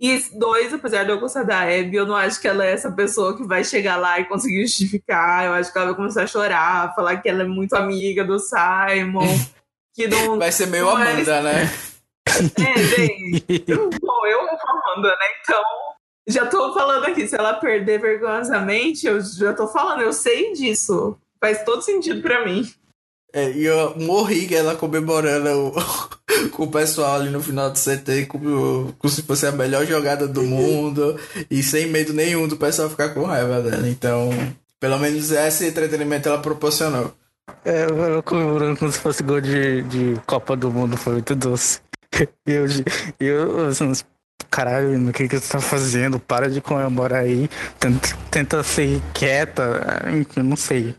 E dois, apesar de eu gostar da Abby, eu não acho que ela é essa pessoa que vai chegar lá e conseguir justificar. Eu acho que ela vai começar a chorar, falar que ela é muito amiga do Simon. Que não, vai ser meio Amanda, é... né? É, bem. Bom, eu amo Amanda, né? Então, já tô falando aqui, se ela perder vergonhosamente, eu já tô falando, eu sei disso. Faz todo sentido para mim. É, e eu morri ela comemorando o, com o pessoal ali no final do CT, como, como se fosse a melhor jogada do mundo, e sem medo nenhum do pessoal ficar com raiva dela. Então, pelo menos esse entretenimento ela proporcionou. É, eu comemorando como se fosse gol de, de Copa do Mundo, foi muito doce. Eu, eu assim, caralho, o que que você tá fazendo? Para de comemorar aí. Tenta, tenta ser quieta, enfim, não sei.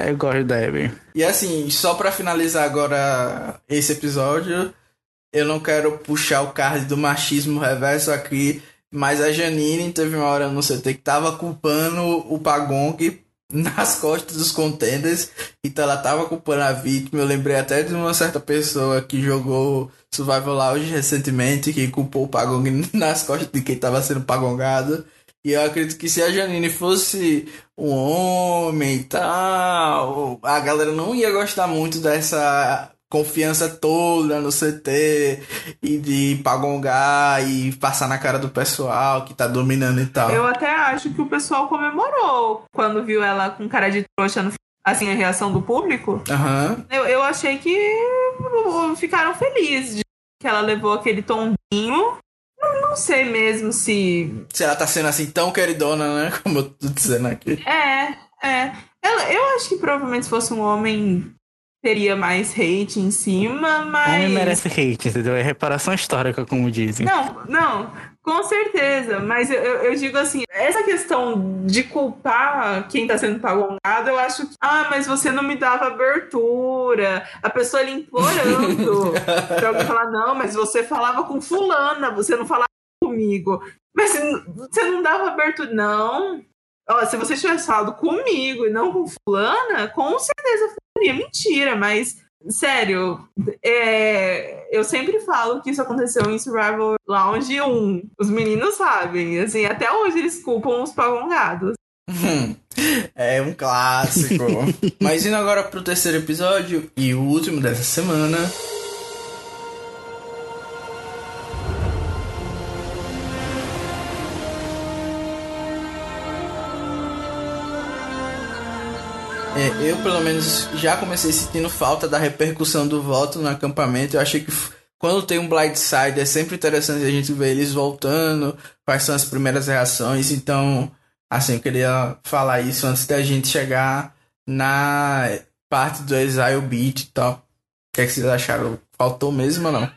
É, eu gosto da Abby. E assim, só para finalizar agora esse episódio, eu não quero puxar o card do machismo reverso aqui, mas a Janine teve uma hora no CT que tava culpando o Pagong nas costas dos contenders, então ela tava culpando a vítima. Eu lembrei até de uma certa pessoa que jogou Survival Lounge recentemente, que culpou o Pagong nas costas de quem tava sendo pagongado. E eu acredito que se a Janine fosse um homem e tal, a galera não ia gostar muito dessa confiança toda no CT e de pagongar e passar na cara do pessoal que tá dominando e tal. Eu até acho que o pessoal comemorou quando viu ela com cara de trouxa no assim a reação do público. Uhum. Eu, eu achei que ficaram felizes de que ela levou aquele tombinho não sei mesmo se. Se ela tá sendo assim tão queridona, né? Como eu tô dizendo aqui. É, é. Ela, eu acho que provavelmente se fosse um homem teria mais hate em cima, mas. Homem merece hate, entendeu? É reparação histórica, como dizem. Não, não. Com certeza, mas eu, eu, digo assim, essa questão de culpar quem tá sendo pagongado, eu acho que, ah, mas você não me dava abertura, a pessoa ali implorando pra alguém falar, não, mas você falava com fulana, você não falava comigo. Mas você não dava abertura, não. Ó, se você tivesse falado comigo e não com fulana, com certeza seria mentira, mas Sério, é, eu sempre falo que isso aconteceu em Survival Lounge 1. Os meninos sabem, assim, até hoje eles culpam os pagongados. é um clássico. Mas indo agora pro terceiro episódio e o último dessa semana. É, eu, pelo menos, já comecei sentindo falta da repercussão do voto no acampamento. Eu achei que quando tem um blindside é sempre interessante a gente ver eles voltando, quais são as primeiras reações. Então, assim, eu queria falar isso antes da gente chegar na parte do Exile Beat e tal. O que, é que vocês acharam? Faltou mesmo ou não?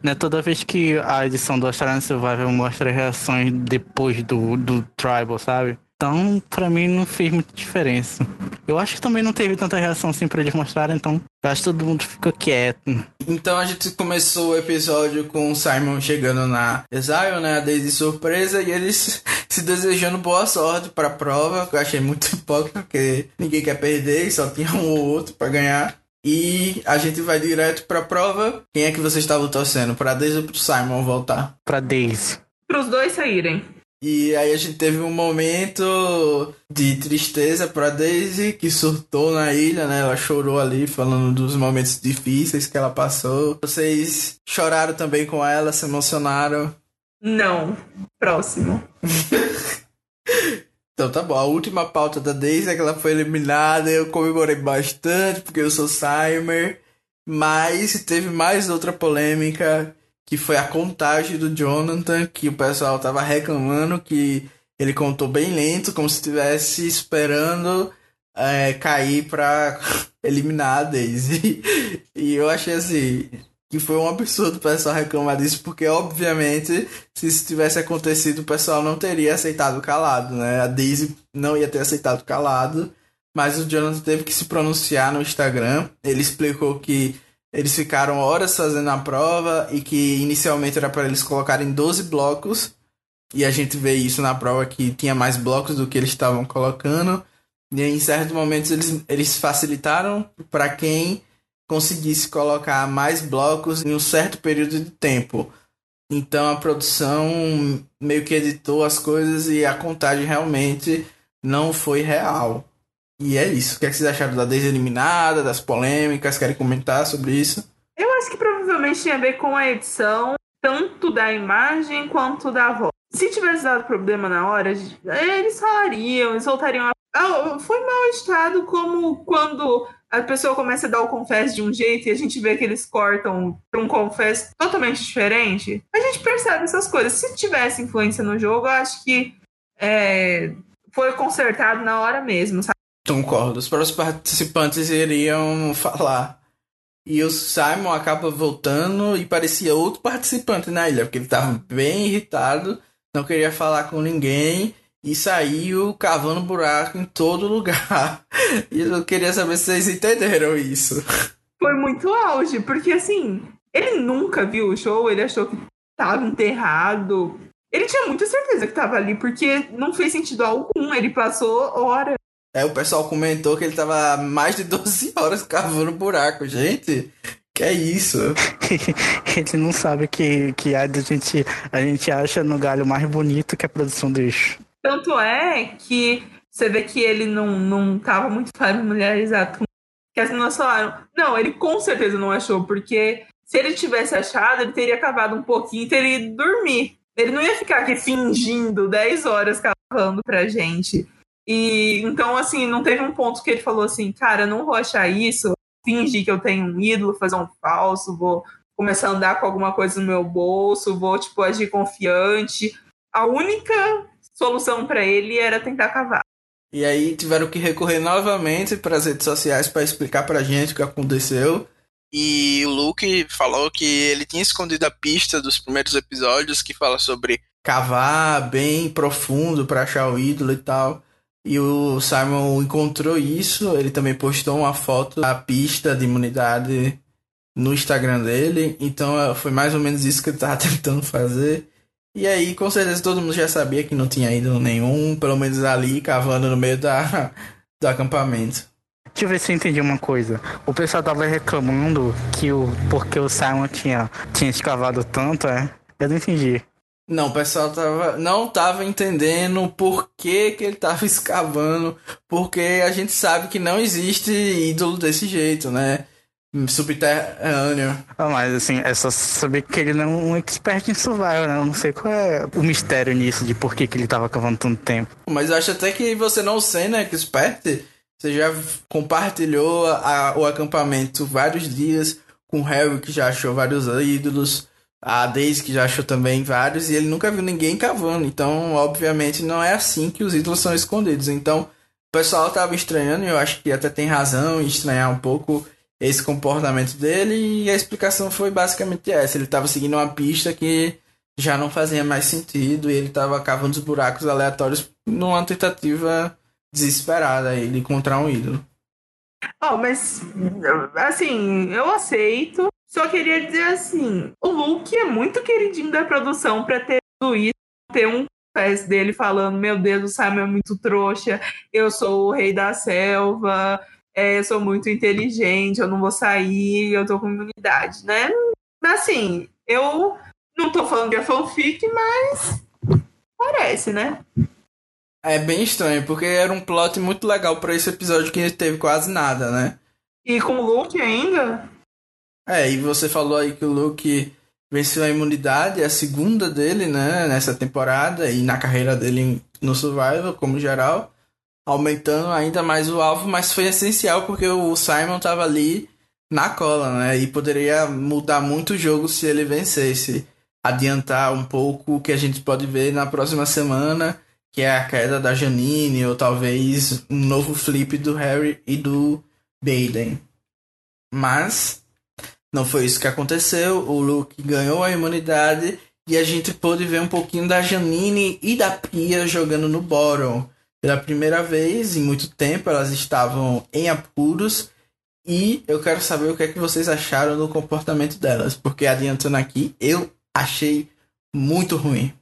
Né, toda vez que a edição do Australian Survival mostra reações depois do, do Tribal, sabe? Então, pra mim, não fez muita diferença. Eu acho que também não teve tanta reação assim pra eles mostrarem, então acho que todo mundo ficou quieto. Então a gente começou o episódio com o Simon chegando na Exile, né? Desde surpresa, e eles se desejando boa sorte pra prova. Que eu achei muito hipócrita, porque ninguém quer perder, e só tinha um ou outro pra ganhar. E a gente vai direto pra prova. Quem é que vocês estavam torcendo? Pra Daisy ou pro Simon voltar? Pra Daisy. Pros dois saírem. E aí a gente teve um momento de tristeza pra Daisy, que surtou na ilha, né? Ela chorou ali, falando dos momentos difíceis que ela passou. Vocês choraram também com ela, se emocionaram? Não. Próximo. Então tá bom, a última pauta da Daisy é que ela foi eliminada, eu comemorei bastante, porque eu sou Simer. Mas teve mais outra polêmica que foi a contagem do Jonathan, que o pessoal tava reclamando que ele contou bem lento, como se estivesse esperando é, cair pra eliminar a Daisy. E eu achei assim que foi um absurdo o pessoal reclamar disso, porque obviamente se isso tivesse acontecido o pessoal não teria aceitado calado, né? A Daisy não ia ter aceitado calado, mas o Jonathan teve que se pronunciar no Instagram. Ele explicou que eles ficaram horas fazendo a prova e que inicialmente era para eles colocarem 12 blocos. E a gente vê isso na prova que tinha mais blocos do que eles estavam colocando. E em certos momentos eles, eles facilitaram para quem conseguisse colocar mais blocos em um certo período de tempo. Então a produção meio que editou as coisas e a contagem realmente não foi real. E é isso. O que, é que vocês acharam da deseliminada, das polêmicas? Querem comentar sobre isso? Eu acho que provavelmente tinha a ver com a edição, tanto da imagem quanto da voz. Se tivesse dado problema na hora, eles falariam, eles soltariam a. Ah, foi mal estado como quando a pessoa começa a dar o confesso de um jeito e a gente vê que eles cortam para um confesso totalmente diferente. A gente percebe essas coisas. Se tivesse influência no jogo, eu acho que é, foi consertado na hora mesmo, sabe? Concordo. Os próprios participantes iriam falar. E o Simon acaba voltando e parecia outro participante na ilha, porque ele estava bem irritado, não queria falar com ninguém e saiu cavando buraco em todo lugar. e eu queria saber se vocês entenderam isso. Foi muito auge, porque assim, ele nunca viu o show, ele achou que estava enterrado. Ele tinha muita certeza que estava ali, porque não fez sentido algum. Ele passou hora é, o pessoal comentou que ele tava mais de 12 horas cavando buraco. Gente, que é isso? ele não sabe que, que a, gente, a gente acha no galho mais bonito que a produção do eixo. Tanto é que você vê que ele não, não tava muito familiarizado com que as meninas falaram. Não, ele com certeza não achou, porque se ele tivesse achado, ele teria cavado um pouquinho e teria ido dormir. Ele não ia ficar aqui fingindo 10 horas cavando pra gente. E então, assim, não teve um ponto que ele falou assim, cara, não vou achar isso, fingir que eu tenho um ídolo, fazer um falso, vou começar a andar com alguma coisa no meu bolso, vou, tipo, agir confiante. A única solução para ele era tentar cavar. E aí tiveram que recorrer novamente para as redes sociais para explicar pra gente o que aconteceu. E o Luke falou que ele tinha escondido a pista dos primeiros episódios que fala sobre cavar bem profundo para achar o ídolo e tal. E o Simon encontrou isso, ele também postou uma foto da pista de imunidade no Instagram dele, então é, foi mais ou menos isso que ele estava tentando fazer. E aí, com certeza, todo mundo já sabia que não tinha ido nenhum, pelo menos ali, cavando no meio da, do acampamento. Deixa eu ver se eu entendi uma coisa. O pessoal tava reclamando que o porque o Simon tinha, tinha escavado tanto, é? Eu não entendi. Não, o pessoal tava, não tava entendendo por que, que ele tava escavando, porque a gente sabe que não existe ídolo desse jeito, né? Subterrâneo. Ah, mas assim, é só saber que ele não é um expert em survival, né? Eu não sei qual é o mistério nisso, de por que, que ele tava cavando tanto tempo. Mas eu acho até que você não sendo expert, você já compartilhou a, o acampamento vários dias com o Harry, que já achou vários ídolos a Daisy que já achou também vários e ele nunca viu ninguém cavando. Então, obviamente, não é assim que os ídolos são escondidos. Então, o pessoal tava estranhando e eu acho que até tem razão em estranhar um pouco esse comportamento dele e a explicação foi basicamente essa. Ele estava seguindo uma pista que já não fazia mais sentido e ele estava cavando os buracos aleatórios numa tentativa desesperada de encontrar um ídolo. Oh, mas assim, eu aceito. Só queria dizer assim, o Luke é muito queridinho da produção pra ter tudo isso, ter um fest dele falando, meu Deus, o Simon é muito trouxa, eu sou o rei da selva, é, eu sou muito inteligente, eu não vou sair, eu tô com imunidade, né? Assim, eu não tô falando que é fanfic, mas parece, né? É bem estranho, porque era um plot muito legal para esse episódio que teve quase nada, né? E com o Luke ainda? É, e você falou aí que o Luke venceu a imunidade, é a segunda dele, né, nessa temporada e na carreira dele no Survival, como geral, aumentando ainda mais o alvo, mas foi essencial porque o Simon tava ali na cola, né, e poderia mudar muito o jogo se ele vencesse, adiantar um pouco o que a gente pode ver na próxima semana que é a queda da Janine, ou talvez um novo flip do Harry e do Baden. Mas não foi isso que aconteceu. O Luke ganhou a imunidade e a gente pôde ver um pouquinho da Janine e da Pia jogando no bottom. Pela primeira vez em muito tempo, elas estavam em apuros. E eu quero saber o que é que vocês acharam do comportamento delas. Porque adiantando aqui, eu achei muito ruim.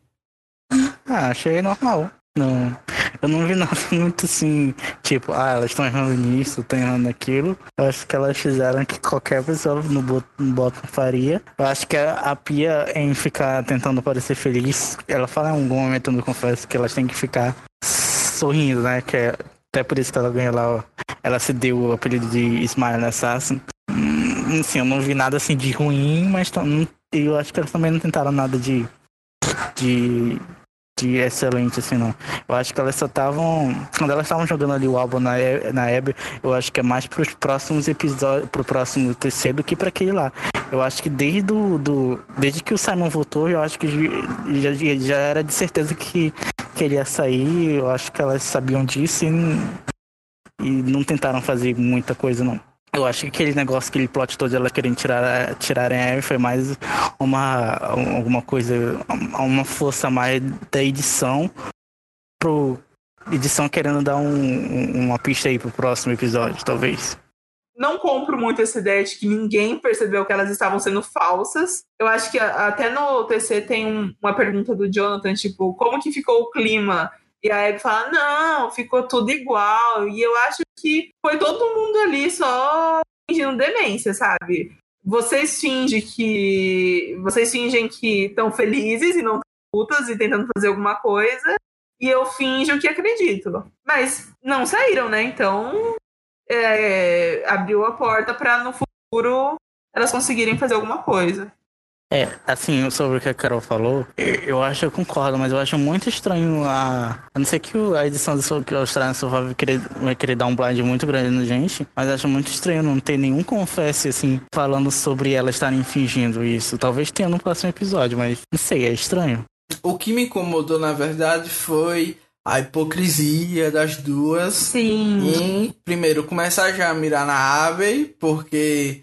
Ah, achei normal. Não, eu não vi nada muito assim, tipo, ah, elas estão errando nisso, estão errando naquilo. Eu acho que elas fizeram que qualquer pessoa no bottom faria. Eu acho que a, Pia, em ficar tentando parecer feliz, ela fala em algum momento no confesso que elas têm que ficar sorrindo, né? Que é até por isso que ela ganhou lá, ela se deu o apelido de Smile Assassin. Hum, assim, eu não vi nada assim de ruim, mas eu acho que elas também não tentaram nada de de de excelente, assim, não. Eu acho que elas só estavam. Quando elas estavam jogando ali o álbum na, na Abby, eu acho que é mais pros próximos episódios, pro próximo TC do que para aquele lá. Eu acho que desde, do, do, desde que o Simon voltou, eu acho que já, já era de certeza que, que ele ia sair. Eu acho que elas sabiam disso e, e não tentaram fazer muita coisa, não. Eu acho que aquele negócio, aquele plot todo ela querendo tirar, tirar a Eve foi mais uma alguma coisa, uma força mais da edição pro edição querendo dar um, uma pista aí pro próximo episódio, talvez. Não compro muito essa ideia de que ninguém percebeu que elas estavam sendo falsas. Eu acho que até no TC tem um, uma pergunta do Jonathan, tipo, como que ficou o clima e aí ele fala, não, ficou tudo igual. E eu acho que foi todo mundo ali só fingindo demência, sabe? Vocês fingem que. Vocês fingem que estão felizes e não putas e tentando fazer alguma coisa. E eu finjo que acredito. Mas não saíram, né? Então é, abriu a porta para no futuro elas conseguirem fazer alguma coisa. É, assim, sobre o que a Carol falou, eu acho, eu concordo, mas eu acho muito estranho a. A não ser que a edição do Australian Survival vai querer, vai querer dar um blind muito grande na gente, mas acho muito estranho não ter nenhum confesse, assim, falando sobre elas estarem fingindo isso. Talvez tenha no próximo episódio, mas não sei, é estranho. O que me incomodou, na verdade, foi a hipocrisia das duas. Sim. Em, primeiro, começar já a mirar na Abbey, porque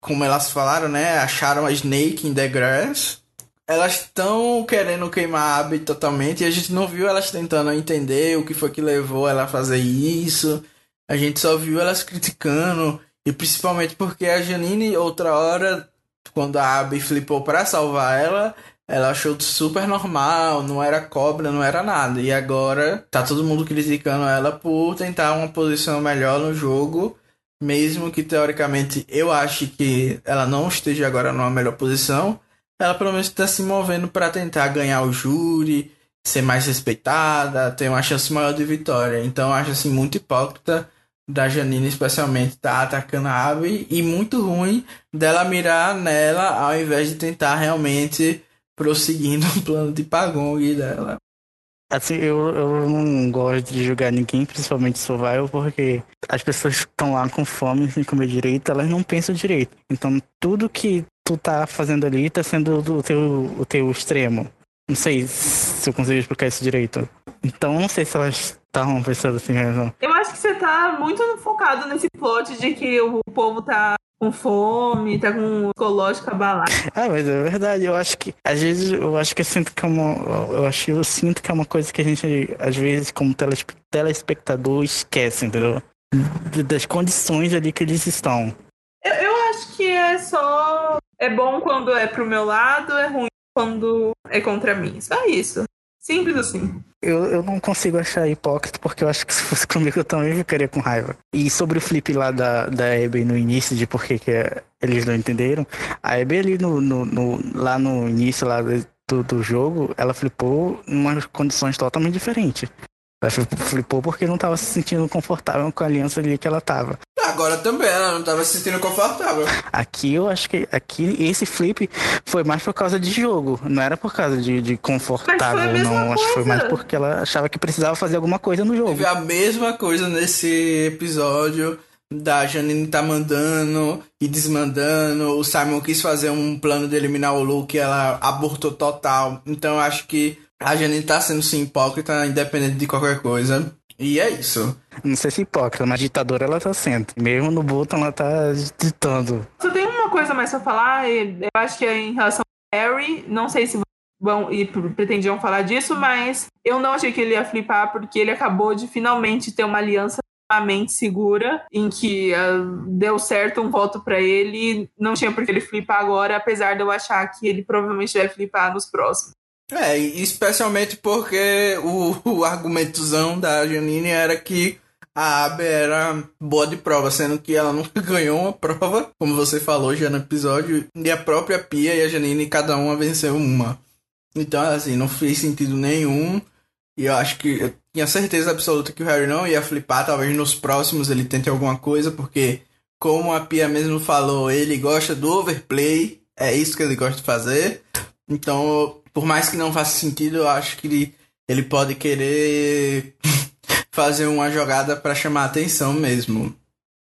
como elas falaram, né? Acharam a Snake in the Grass. Elas estão querendo queimar a Abby totalmente e a gente não viu elas tentando entender o que foi que levou ela a fazer isso. A gente só viu elas criticando e principalmente porque a Janine outra hora quando a Abby flipou para salvar ela, ela achou super normal, não era cobra, não era nada. E agora tá todo mundo criticando ela por tentar uma posição melhor no jogo mesmo que teoricamente eu ache que ela não esteja agora numa melhor posição, ela pelo menos está se movendo para tentar ganhar o júri, ser mais respeitada, ter uma chance maior de vitória. Então acho assim muito hipócrita da Janine especialmente tá atacando a Abby e muito ruim dela mirar nela ao invés de tentar realmente prosseguindo o plano de Pagong dela. Assim, eu, eu não gosto de julgar ninguém, principalmente survival, porque as pessoas estão lá com fome, sem comer direito, elas não pensam direito. Então, tudo que tu tá fazendo ali tá sendo o teu, o teu extremo. Não sei se eu consigo explicar isso direito. Então, não sei se elas estavam pensando assim mesmo. Eu acho que você tá muito focado nesse plot de que o povo tá com fome, tá com o psicológico abalado. Ah, mas é verdade, eu acho que às vezes eu acho que eu sinto que é uma eu acho eu sinto que é uma coisa que a gente às vezes como telespe- telespectador esquece, entendeu? Das condições ali que eles estão. Eu, eu acho que é só. É bom quando é pro meu lado, é ruim quando é contra mim. Só isso. Simples assim. Eu, eu não consigo achar hipócrita porque eu acho que se fosse comigo eu também ficaria com raiva. E sobre o flip lá da, da Abby no início, de por que que é- eles não entenderam, a Abby ali no, no, no- lá no início lá do, do jogo, ela flipou em umas condições totalmente diferentes. Ela fli- flipou porque não estava se sentindo confortável com a aliança ali que ela tava. Agora também, ela não tava se sentindo confortável. Aqui eu acho que aqui esse flip foi mais por causa de jogo, não era por causa de, de confortável, Mas foi a mesma não. Acho que foi coisa. mais porque ela achava que precisava fazer alguma coisa no jogo. Teve a mesma coisa nesse episódio da Janine tá mandando e desmandando. O Simon quis fazer um plano de eliminar o Luke e ela abortou total. Então eu acho que a Janine tá sendo sim hipócrita, independente de qualquer coisa. E é isso. Não sei se hipócrita, mas ditadora ela tá sendo. Mesmo no Bolton ela tá ditando. Só tem uma coisa mais pra falar, eu acho que é em relação ao Harry, não sei se vão e pretendiam falar disso, mas eu não achei que ele ia flipar porque ele acabou de finalmente ter uma aliança extremamente segura, em que ah, deu certo um voto pra ele, não tinha por que ele flipar agora, apesar de eu achar que ele provavelmente vai flipar nos próximos. É, especialmente porque o, o argumentozão da Janine era que a Abby era boa de prova, sendo que ela nunca ganhou uma prova, como você falou já no episódio, e a própria Pia e a Janine, cada uma venceu uma. Então, assim, não fez sentido nenhum. E eu acho que eu tinha certeza absoluta que o Harry não ia flipar. Talvez nos próximos ele tente alguma coisa, porque, como a Pia mesmo falou, ele gosta do overplay. É isso que ele gosta de fazer. Então, por mais que não faça sentido, eu acho que ele, ele pode querer fazer uma jogada para chamar atenção mesmo.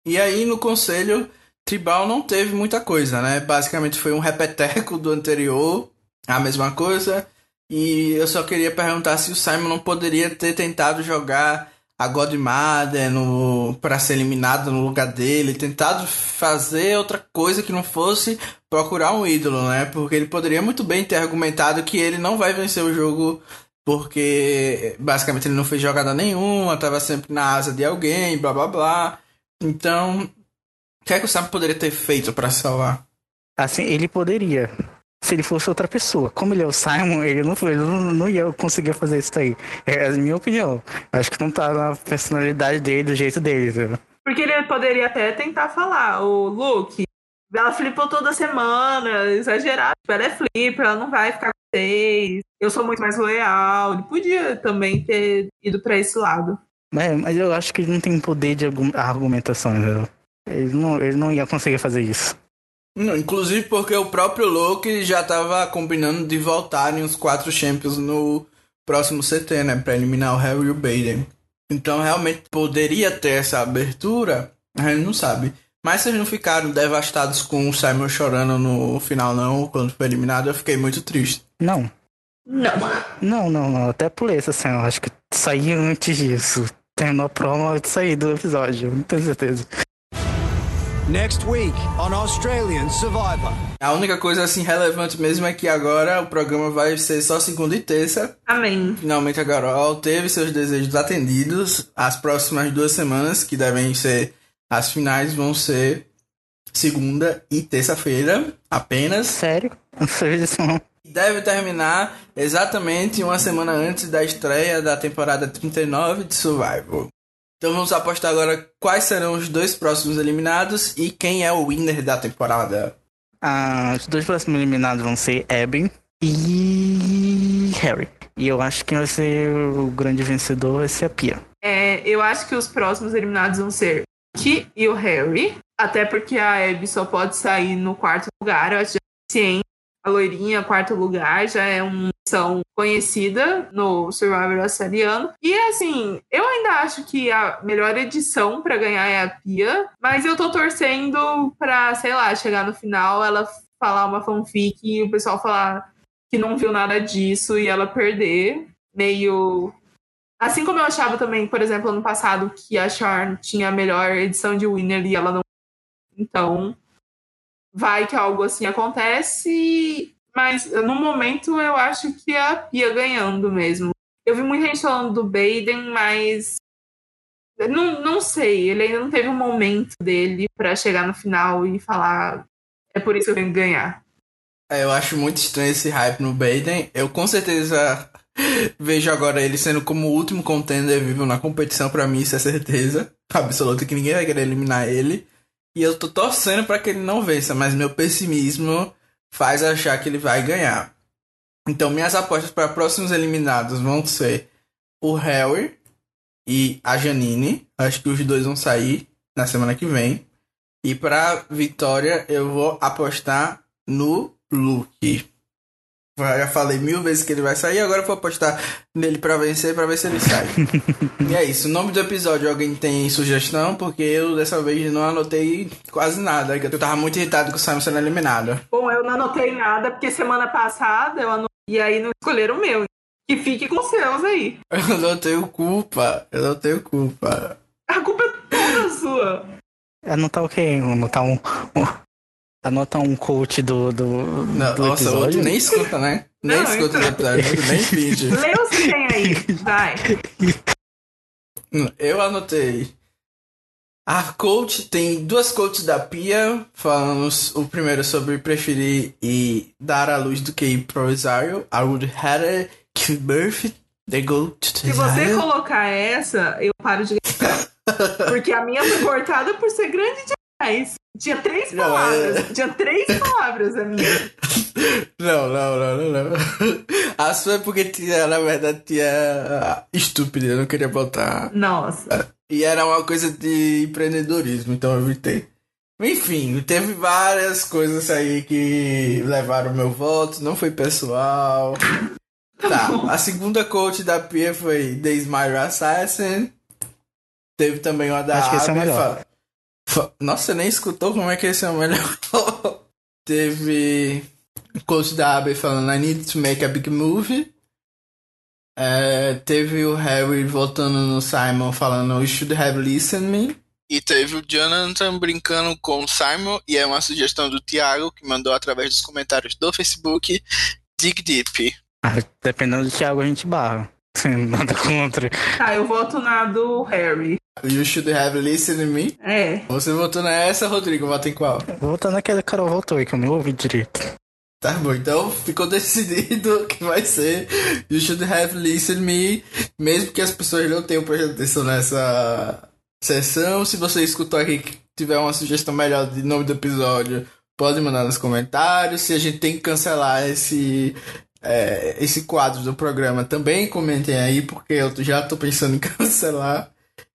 E aí, no conselho, Tribal não teve muita coisa, né? Basicamente foi um repeteco do anterior, a mesma coisa. E eu só queria perguntar se o Simon não poderia ter tentado jogar a Godmother no para ser eliminado no lugar dele, tentado fazer outra coisa que não fosse procurar um ídolo, né? Porque ele poderia muito bem ter argumentado que ele não vai vencer o jogo porque basicamente ele não fez jogada nenhuma, tava sempre na asa de alguém, blá blá blá. Então, o que é que o Simon poderia ter feito para salvar? Assim, ele poderia. Se ele fosse outra pessoa. Como ele é o Simon, ele não, ele não, não ia conseguir fazer isso aí. É a minha opinião. Acho que não tá na personalidade dele, do jeito dele. entendeu? Porque ele poderia até tentar falar, o Luke, ela flipou toda semana, exagerado. Tipo, ela é flipper, ela não vai ficar com vocês. Eu sou muito mais leal. Ele podia também ter ido pra esse lado. É, mas eu acho que ele não tem poder de argu- argumentação, entendeu? Ele não, ele não ia conseguir fazer isso. Não, Inclusive porque o próprio Loki já tava combinando de voltarem os quatro Champions no próximo CT, né? Pra eliminar o Harry e o Baden. Então realmente poderia ter essa abertura, a gente não sabe. Mas vocês não ficaram devastados com o Simon chorando no final, não, quando foi eliminado, eu fiquei muito triste. Não. Não. Não, não, não. Até pulei essa cena. Acho que saí antes disso. Terminou a promo, eu saí do episódio. Não tenho certeza. Next week on Australian Survivor. A única coisa assim relevante mesmo é que agora o programa vai ser só segunda e terça. Amém. Finalmente a Carol teve seus desejos atendidos. As próximas duas semanas, que devem ser as finais, vão ser segunda e terça-feira apenas. Sério? Não sei disso não. Deve terminar exatamente uma semana antes da estreia da temporada 39 de Survival. Então vamos apostar agora quais serão os dois próximos eliminados e quem é o winner da temporada. Ah, os dois próximos eliminados vão ser Eben e Harry. E eu acho que vai ser o grande vencedor vai ser a Pia. É, eu acho que os próximos eliminados vão ser o Ki e o Harry. Até porque a Abby só pode sair no quarto lugar. Eu acho que é suficiente. A loirinha, quarto lugar, já é uma missão conhecida no Survivor australiano. E assim, eu ainda acho que a melhor edição pra ganhar é a Pia. Mas eu tô torcendo pra, sei lá, chegar no final, ela falar uma fanfic e o pessoal falar que não viu nada disso e ela perder. Meio Assim como eu achava também, por exemplo, ano passado, que a Charm tinha a melhor edição de Winner e ela não. Então, vai que algo assim acontece, mas no momento eu acho que a Pia ganhando mesmo. Eu vi muita gente falando do Baden, mas não, não sei, ele ainda não teve um momento dele para chegar no final e falar é por isso que eu tenho que ganhar. É, eu acho muito estranho esse hype no Baden. Eu com certeza vejo agora ele sendo como o último contender vivo na competição para mim, isso é certeza absoluta que ninguém vai querer eliminar ele. E eu tô torcendo para que ele não vença, mas meu pessimismo faz achar que ele vai ganhar. Então minhas apostas para próximos eliminados vão ser o Harry e a Janine. Acho que os dois vão sair na semana que vem. E para vitória eu vou apostar no Luke. Já falei mil vezes que ele vai sair, agora eu vou apostar nele para vencer, para ver se ele sai. e é isso. O nome do episódio, alguém tem sugestão? Porque eu dessa vez não anotei quase nada, que eu tava muito irritado com o Simon sendo eliminado. Bom, eu não anotei nada, porque semana passada eu anotei e aí não escolheram o meu. Que fique com os seus aí. Eu não tenho culpa. Eu não tenho culpa. A culpa é toda sua. Anotar o quê? Anotar um. um anota um coach do. do, não, do nossa, episódio. outro nem escuta, né? Nem Não, escuta então- o episódio, nem vídeo. Lê os que tem aí. Vai. Eu anotei. A coach tem duas coaches da Pia, falando o primeiro sobre preferir e dar à luz do que improvisário. I would rather give birth than go to Se você colocar essa, eu paro de. Porque a minha foi cortada por ser grande demais. Tinha três Não, palavras. é- Tinha três palavras a minha. Não, não, não, não, não. A sua é porque tinha, na verdade, tinha estúpida, eu não queria botar. Nossa. E era uma coisa de empreendedorismo, então eu evitei. Enfim, teve várias coisas aí que levaram o meu voto, não foi pessoal. Tá, bom. a segunda coach da Pia foi The Smile Assassin. Teve também uma da Acho que esse é melhor. Nossa, você nem escutou como é que esse é o melhor. Teve o coach da Abby falando I need to make a big movie. É, teve o Harry voltando no Simon falando You should have listened me. E teve o Jonathan brincando com o Simon, e é uma sugestão do Thiago, que mandou através dos comentários do Facebook, Dig Deep. Ah, dependendo do Thiago, a gente barra. Nada contra. Tá, eu voto na do Harry. You should have listened me. É. Você votou nessa, Rodrigo, vota em qual? Voltando naquele cara voltou aí, que eu não ouvi direito. Tá bom, então ficou decidido que vai ser You should have listened me, mesmo que as pessoas não tenham prestado atenção nessa sessão. Se você escutou aqui que tiver uma sugestão melhor de nome do episódio, pode mandar nos comentários. Se a gente tem que cancelar esse, é, esse quadro do programa, também comentem aí, porque eu já tô pensando em cancelar.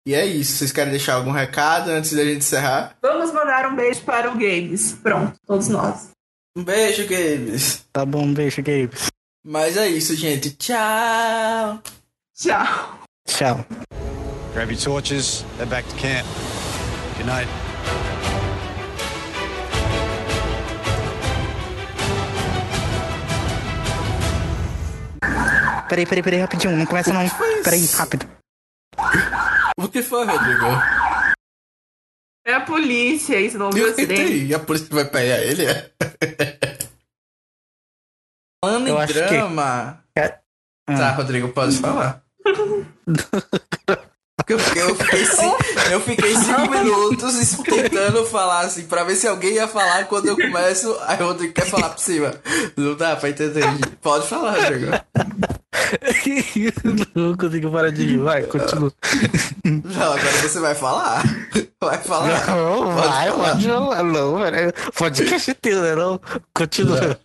E é isso. Vocês querem deixar algum recado antes da gente encerrar? Vamos mandar um beijo para o Games. Pronto, todos nós. Um beijo, Games. Tá bom, um beijo, Gabes. Mas é isso, gente. Tchau! Tchau. Tchau. Grab your torches, head back to camp. Good night. Peraí, peraí, peraí, rapidinho. Não começa não. Peraí, rápido. O que foi, Rodrigo? É a polícia, isso não Eu acidente. entendi. A polícia vai pegar ele, é? Falando Eu em acho que- drama. É- Ah. Tá, Rodrigo, pode falar. Porque eu fiquei, eu fiquei, cinco, eu fiquei cinco minutos tentando falar assim, pra ver se alguém ia falar quando eu começo. Aí o Rodrigo quer falar por cima. Não dá pra entender. Pode falar, Rodrigo. não consigo parar de rir. Vai, continua. Não, agora você vai falar. Vai falar. Não, Pode vai, falar. pode falar. Não, peraí. Podcast teu, né? Não. Continua.